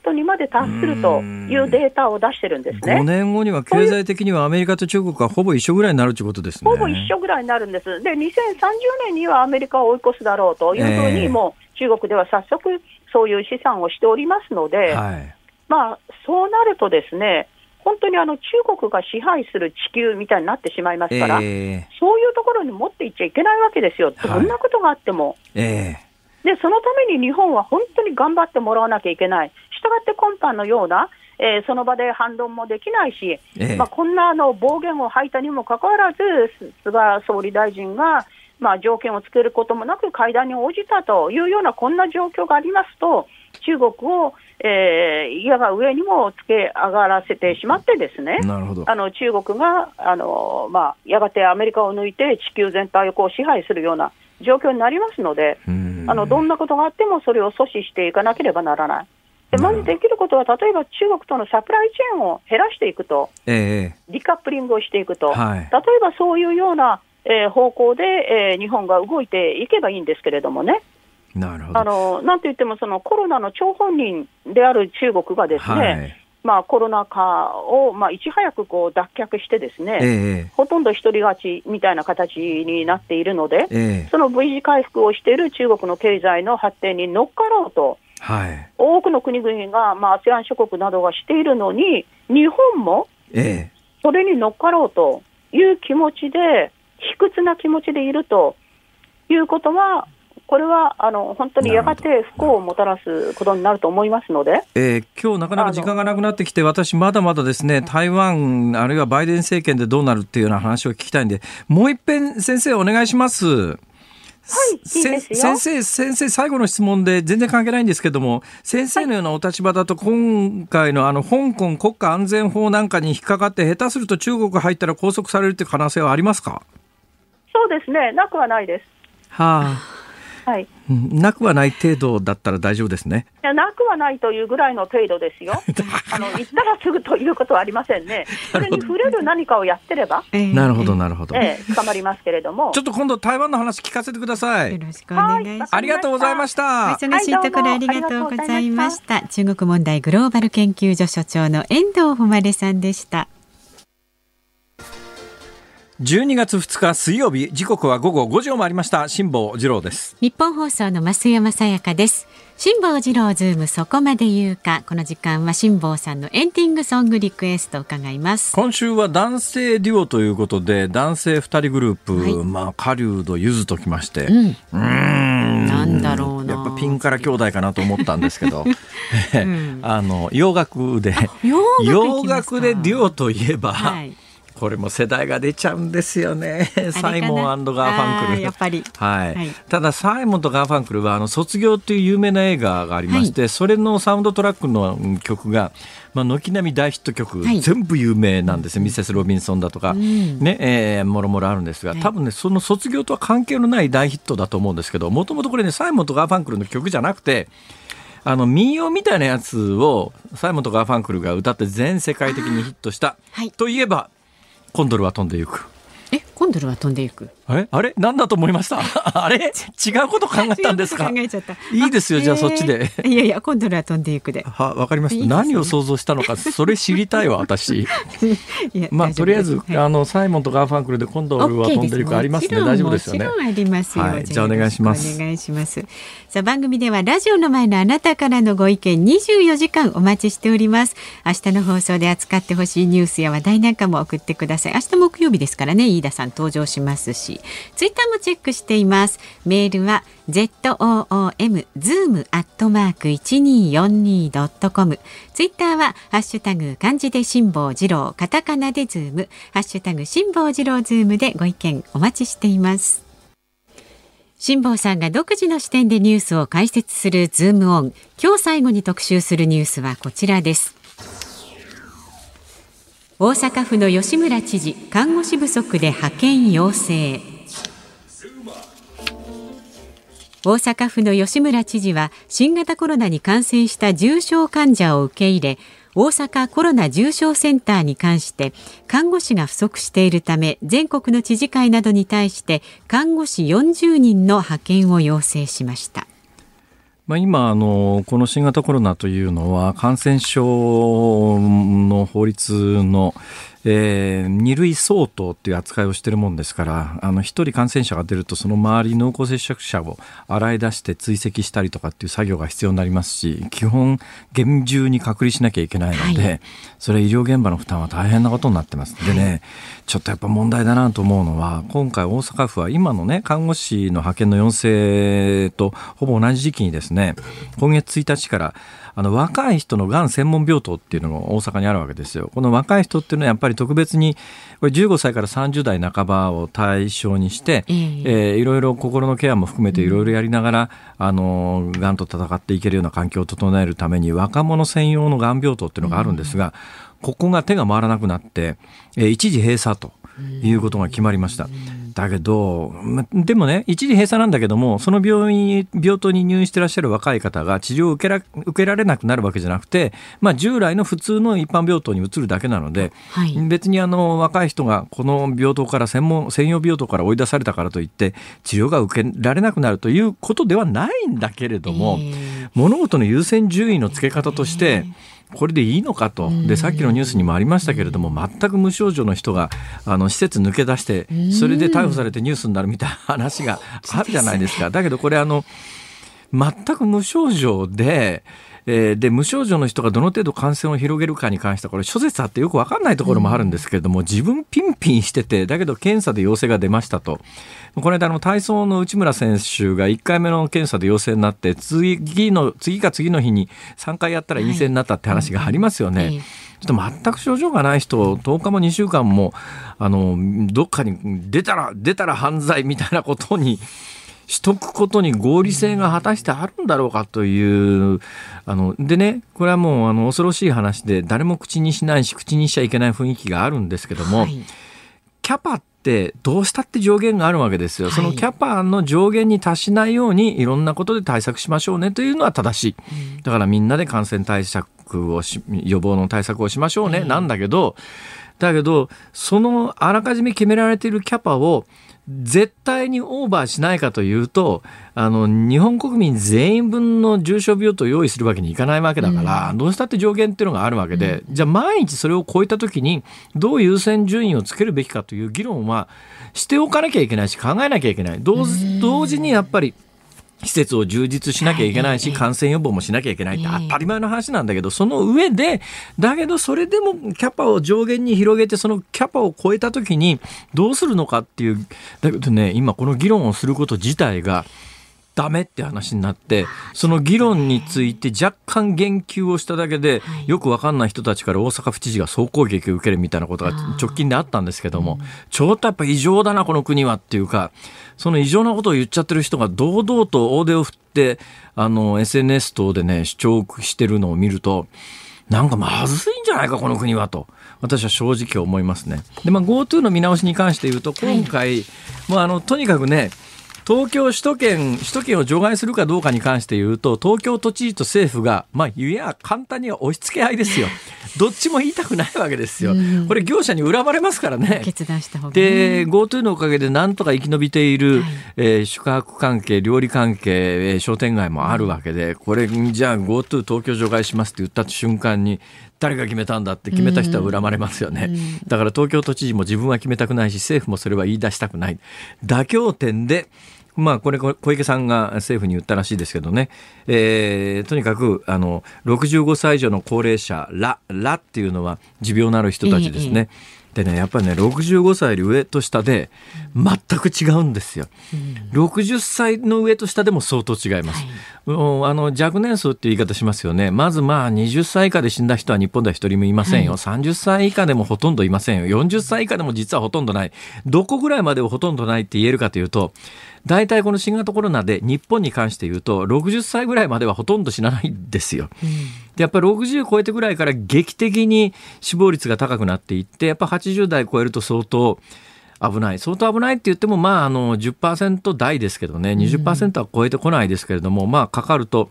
90%にまで達するというデータを出してるんですね。5年後には経済的にはアメリカと中国がほぼ一緒ぐらいになるということですね。ほぼ一緒ぐらいになるんです。で、2030年にはアメリカを追い越すだろうというふうに、もう中国では早速、そういう試算をしておりますので、はい、まあ、そうなるとですね、本当にあの中国が支配する地球みたいになってしまいますから、えー、そういうところに持っていっちゃいけないわけですよ、どんなことがあっても。えー、でそのために日本は本当に頑張ってもらわなきゃいけない、したがって今般のような、えー、その場で反論もできないし、えー、まあ、こんなあの暴言を吐いたにもかかわらず、菅総理大臣がまあ、条件をつけることもなく会談に応じたというようなこんな状況がありますと、中国を、えー、嫌が上にもつけ上がらせてしまって、ですね。あの中国があの、まあ、やがてアメリカを抜いて地球全体をこう支配するような状況になりますので、あのどんなことがあってもそれを阻止していかなければならない。でまずできることは、例えば中国とのサプライチェーンを減らしていくと、えー、ディカップリングをしていくと、はい、例えばそういうようなえー、方向で、えー、日本が動いていけばいいんですけれどもね。なるほど。あのなんといってもそのコロナの張本人である中国がですね、はい、まあ、コロナ禍を、まあ、いち早くこう脱却して、ですね、えー、ほとんど一人勝ちみたいな形になっているので、えー、その V 字回復をしている中国の経済の発展に乗っかろうと、はい、多くの国々が、まあ、ASEAN 諸国などがしているのに、日本もそれに乗っかろうという気持ちで、卑屈な気持ちでいるということは、これはあの本当にやがて不幸をもたらすことになると思いますので、えー、今日なかなか時間がなくなってきて、私、まだまだですね台湾、あるいはバイデン政権でどうなるっていうような話を聞きたいんで、もう一遍、先生、お願いします。はい、いい先生、先生、最後の質問で全然関係ないんですけども、先生のようなお立場だと、今回のあの香港国家安全法なんかに引っかかって、下手すると中国入ったら拘束されるって可能性はありますか？そうですね、なくはないです。はあ。はい、なくはない程度だったら大丈夫ですね。いや、なくはないというぐらいの程度ですよ。[laughs] あの、行ったらすぐということはありませんね。それに触れる何かをやってれば。なるほど、なるほど。ええ、捕まりますけれども。ちょっと今度台湾の話聞かせてください。よろしくお願いします。ありがとうございました。お忙しいところありがとうございました。中国問題グローバル研究所所長の遠藤誉さんでした。12月2日水曜日時刻は午後5時を回りました。辛坊治郎です。ニッポン放送の増山さやかです。辛坊治郎ズームそこまで言うか。この時間は辛坊さんのエンディングソングリクエストを伺います。今週は男性デュオということで男性2人グループ、はい、まあ狩人ゆずときまして。うん。なんだろうな。やっぱぴんから兄弟かなと思ったんですけど、[laughs] うん、[laughs] あの洋楽で洋楽でデュオといえば、はいこれも世代が出ちゃうんですよね。サイモンガーファンクル。やっぱり。はい。はい、ただ、サイモンとガーファンクルは、あの、卒業っていう有名な映画がありまして、はい、それのサウンドトラックの曲が、まあ、軒並み大ヒット曲、はい、全部有名なんですよ。ミセス・ロビンソンだとか、うん、ね、えー、もろもろあるんですが、多分ね、その卒業とは関係のない大ヒットだと思うんですけど、もともとこれね、サイモンとガーファンクルの曲じゃなくて、あの民謡みたいなやつをサイモンとガーファンクルが歌って全世界的にヒットした、はい、といえばコンドルは飛んでいく。え、コンドルは飛んでいく。え、あれ、なんだと思いました？[laughs] あれ、違うこと考えたんですか？考えちゃった。いいですよ、じゃあ、そっちで。いやいや、コンドルは飛んでいくで。は、わかりました。何を想像したのか、それ知りたいわ、私。[laughs] まあ、とりあえず、あの、サイモンとガーファンクルで、コンドルは飛んでいくありますね。大丈夫ですよね。ありますはい、じゃあ、お願いします。お願いします。さあ、番組では、ラジオの前のあなたからのご意見、24時間お待ちしております。明日の放送で扱ってほしいニュースや話題なんかも送ってください。明日木曜日ですからね、飯田さん登場しますし。ツイッターもチェックしています。メールは z o o m zoom アットマーク一二四二ドットコム。ツイッターはハッシュタグ漢字で辛坊治郎、カタカナでズーム、ハッシュタグ辛坊治郎ズームでご意見お待ちしています。辛坊さんが独自の視点でニュースを解説するズームオン。今日最後に特集するニュースはこちらです。大阪府の吉村知事看護師不足で派遣要請。大阪府の吉村知事は新型コロナに感染した重症患者を受け入れ大阪コロナ重症センターに関して看護師が不足しているため全国の知事会などに対して看護師40人の派遣を要請しました。まあ、今あの、この新型コロナというのは感染症の法律のえー、2類相当っていう扱いをしているもんですから、あの、一人感染者が出ると、その周り濃厚接触者を洗い出して追跡したりとかっていう作業が必要になりますし、基本、厳重に隔離しなきゃいけないので、はい、それは医療現場の負担は大変なことになってます。でね、ちょっとやっぱ問題だなと思うのは、今回大阪府は今のね、看護師の派遣の要請とほぼ同じ時期にですね、今月1日から、あの若い人のがん専門病棟っていうのが大阪にあるわけですよ。この若い人っていうのはやっぱり特別にこれ15歳から30代半ばを対象にして、えー、えー、いろいろ心のケアも含めていろいろやりながら、あのがんと戦っていけるような環境を整えるために若者専用のがん病棟っていうのがあるんですが、ここが手が回らなくなって、えー、一時閉鎖と。いうことが決まりました。だけど、でもね、一時閉鎖なんだけども、その病院、病棟に入院してらっしゃる若い方が治療を受けら受けられなくなるわけじゃなくて、まあ、従来の普通の一般病棟に移るだけなので、はい、別にあの若い人がこの病棟から専門、専用病棟から追い出されたからといって、治療が受けられなくなるということではないんだけれども、えー、物事の優先順位の付け方として、えーこれでいいのかと。でさっきのニュースにもありましたけれども全く無症状の人があの施設抜け出してそれで逮捕されてニュースになるみたいな話があるじゃないですか。だけどこれあの全く無症状でえー、で無症状の人がどの程度感染を広げるかに関してはこれ諸説あってよく分かんないところもあるんですけれども、自分ピンピンしててだけど検査で陽性が出ましたとこの間の体操の内村選手が1回目の検査で陽性になって次の次か次の日に3回やったら陰性になったって話がありますよね。はいちょっと全く症状がない人、10日も2週間も、あの、どっかに出たら、出たら犯罪みたいなことにしとくことに合理性が果たしてあるんだろうかという、あの、でね、これはもうあの恐ろしい話で誰も口にしないし口にしちゃいけない雰囲気があるんですけども、はい、キャパってどうしたって上限があるわけですよ。そのキャパの上限に達しないようにいろんなことで対策しましょうねというのは正しい。だからみんなで感染対策をし、予防の対策をしましょうね、なんだけど、だけど、そのあらかじめ決められているキャパを絶対にオーバーしないかというと、あの、日本国民全員分の重症病棟を用意するわけにいかないわけだから、うん、どうしたって上限っていうのがあるわけで、うん、じゃあ毎日それを超えた時に、どう優先順位をつけるべきかという議論はしておかなきゃいけないし、考えなきゃいけない。同時にやっぱり、施設を充実しなきゃいけないし、感染予防もしなきゃいけないって当たり前の話なんだけど、その上で、だけどそれでもキャパを上限に広げて、そのキャパを超えたときにどうするのかっていう、だけどね、今この議論をすること自体が、ダメって話になってその議論について若干言及をしただけで、よくわかんない人たちから大阪府知事が総攻撃を受けるみたいなことが直近であったんですけども、ちょっとやっぱ異常だなこの国はっていうかその異常なことを言っちゃってる人が堂々と大手を振ってあの SNS 等でね主張してるのを見るとなんかまずいんじゃないかこの国はと。私は正直思いますね。で、まあ、GoTo の見直しに関して言うと、今回、はい、もうあの、とにかくね、東京首都圏、首都圏を除外するかどうかに関して言うと、東京都知事と政府が、まあ、言えば簡単には押し付け合いですよ。[laughs] どっちも言いたくないわけですよ。これ業者に恨まれますからね。決断した方が、ね、で、GoTo のおかげでなんとか生き延びている、はい、えー、宿泊関係、料理関係、えー、商店街もあるわけで、これ、じゃあ GoTo 東京除外しますって言った瞬間に、誰が決めたんだって決めた人は恨まれますよね、だから東京都知事も自分は決めたくないし政府もそれは言い出したくない。妥協点でまあ、これ、小池さんが政府に言ったらしいですけどね、えー、とにかく、あの、65歳以上の高齢者ら、らっていうのは持病のある人たちですね。でね、やっぱりね、65歳より上と下で全く違うんですよ。うん、60歳の上と下でも相当違います。はい、あの若年層っていう言い方しますよね。まずまあ20歳以下で死んだ人は日本では一人もいませんよ。はい、30歳以下でもほとんどいませんよ。40歳以下でも実はほとんどない。どこぐらいまでほとんどないって言えるかというと、大体この新型コロナで日本に関して言うと60歳ぐらいまではほとんど死なないんですよ。うん、でやっぱり60超えてぐらいから劇的に死亡率が高くなっていってやっぱ80代超えると相当危ない。相当危ないって言ってもまああの10%台ですけどね。20%は超えてこないですけれども、まあかかると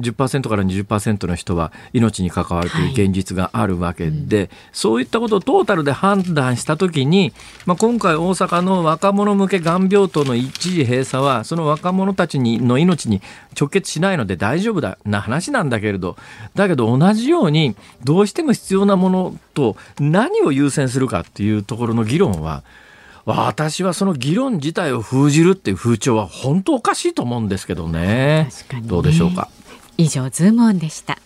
10%から20%の人は命に関わるという現実があるわけで、はいうん、そういったことをトータルで判断したときに、まあ、今回大阪の若者向けがん病棟の一時閉鎖はその若者たちにの命に直結しないので大丈夫だな話なんだけれどだけど同じようにどうしても必要なものと何を優先するかっていうところの議論は私はその議論自体を封じるっていう風潮は本当おかしいと思うんですけどね。ねどうでしょうか？以上ズームオンでした。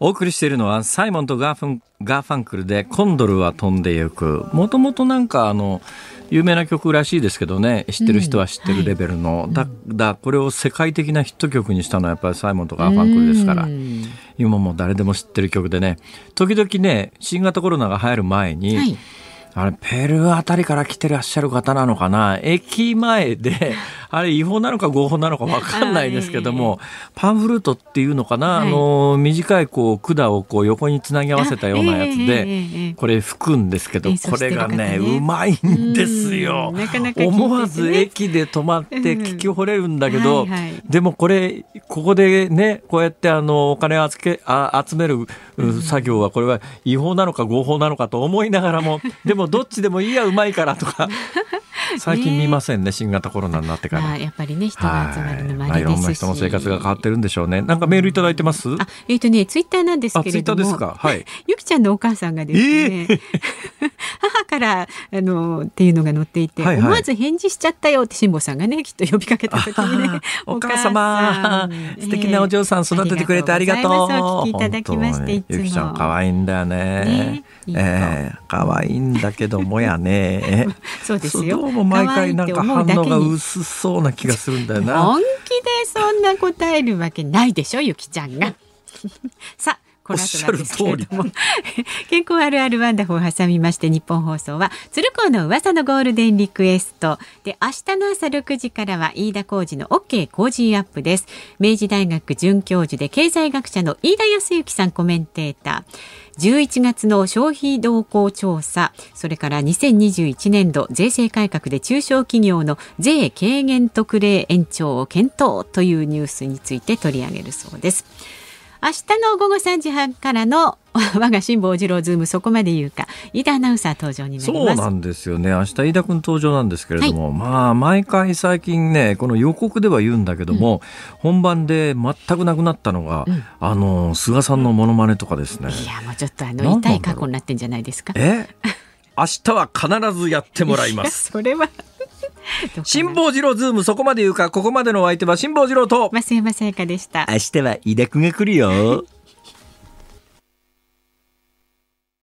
お送りしているのはサイモンとガーフンガーファンクルでコンドルは飛んでゆく。もともとなんかあの有名な曲らしいですけどね。知ってる人は知ってるレベルの、うん。はい、だだこれを世界的なヒット曲にしたのはやっぱりサイモンとガーファンクルですから、今も誰でも知ってる曲でね。時々ね新型コロナが流行る前に、はい。あれ、ペルーあたりから来てらっしゃる方なのかな。駅前で、あれ違法なのか合法なのか分かんないですけども、パンフルートっていうのかな、はい、あの短いこう管をこう横につなぎ合わせたようなやつで、これ吹くんですけど、これがねうまいんですよ。思わず駅で止まって聞き惚れるんだけど、でもこれここでねこうやってあのお金をけあ集める作業はこれは違法なのか合法なのかと思いながらも [laughs] でもどっちでもいいやうまいからとか [laughs] 最近見ませんね新型コロナになってから、まあ、やっぱりね人が集まるのもありですし、まあ、いろんな人の生活が変わってるんでしょうね。なんかメールいただいてます？あえっ、ー、とねツイッターなんですけれども。ツイッターですか？はい。[laughs] ゆきちゃんのお母さんがですね、えー、[laughs] 母からあのっていうのが載っていて、はいはい、思わず返事しちゃったよって辛坊さんがねきっと呼びかけた時にねお母様素敵なお嬢さん育ててくれてありがとう。お聞きいただきましていつもゆきちゃん可愛いんだよねねえー、可愛いんだけどもやね。そうですよも毎回なんか反応が薄そうな気がするんだよな。本気でそんな答えるわけないでしょゆきちゃんが。[laughs] さあこの後なんですけれども健康あるあるワンダフを挟みまして日本放送は鶴光の噂のゴールデンリクエスト。で明日の朝6時からは飯田浩二の OK 工事アップです。明治大学准教授で経済学者の飯田康之さんコメンテーター。11月の消費動向調査。それから2021年度税制改革で中小企業の税軽減特例延長を検討というニュースについて取り上げるそうです。明日の午後3時半からの [laughs] 我が辛坊治郎ズームそこまで言うか飯田アナウンサー登場になります。そうなんですよね。明日飯田君登場なんですけれども、はい、まあ毎回最近ねこの予告では言うんだけども、うん、本番で全くなくなったのが、うん、あの菅さんのモノマネとかですね。いやもうちょっとあの痛い過去になってんじゃないですか。え？明日は必ずやってもらいます。[laughs] それは辛坊治郎ズームそこまで言うか？ここまでのお相手は辛坊治郎と。増山さやかでした。明日は飯田君が来るよ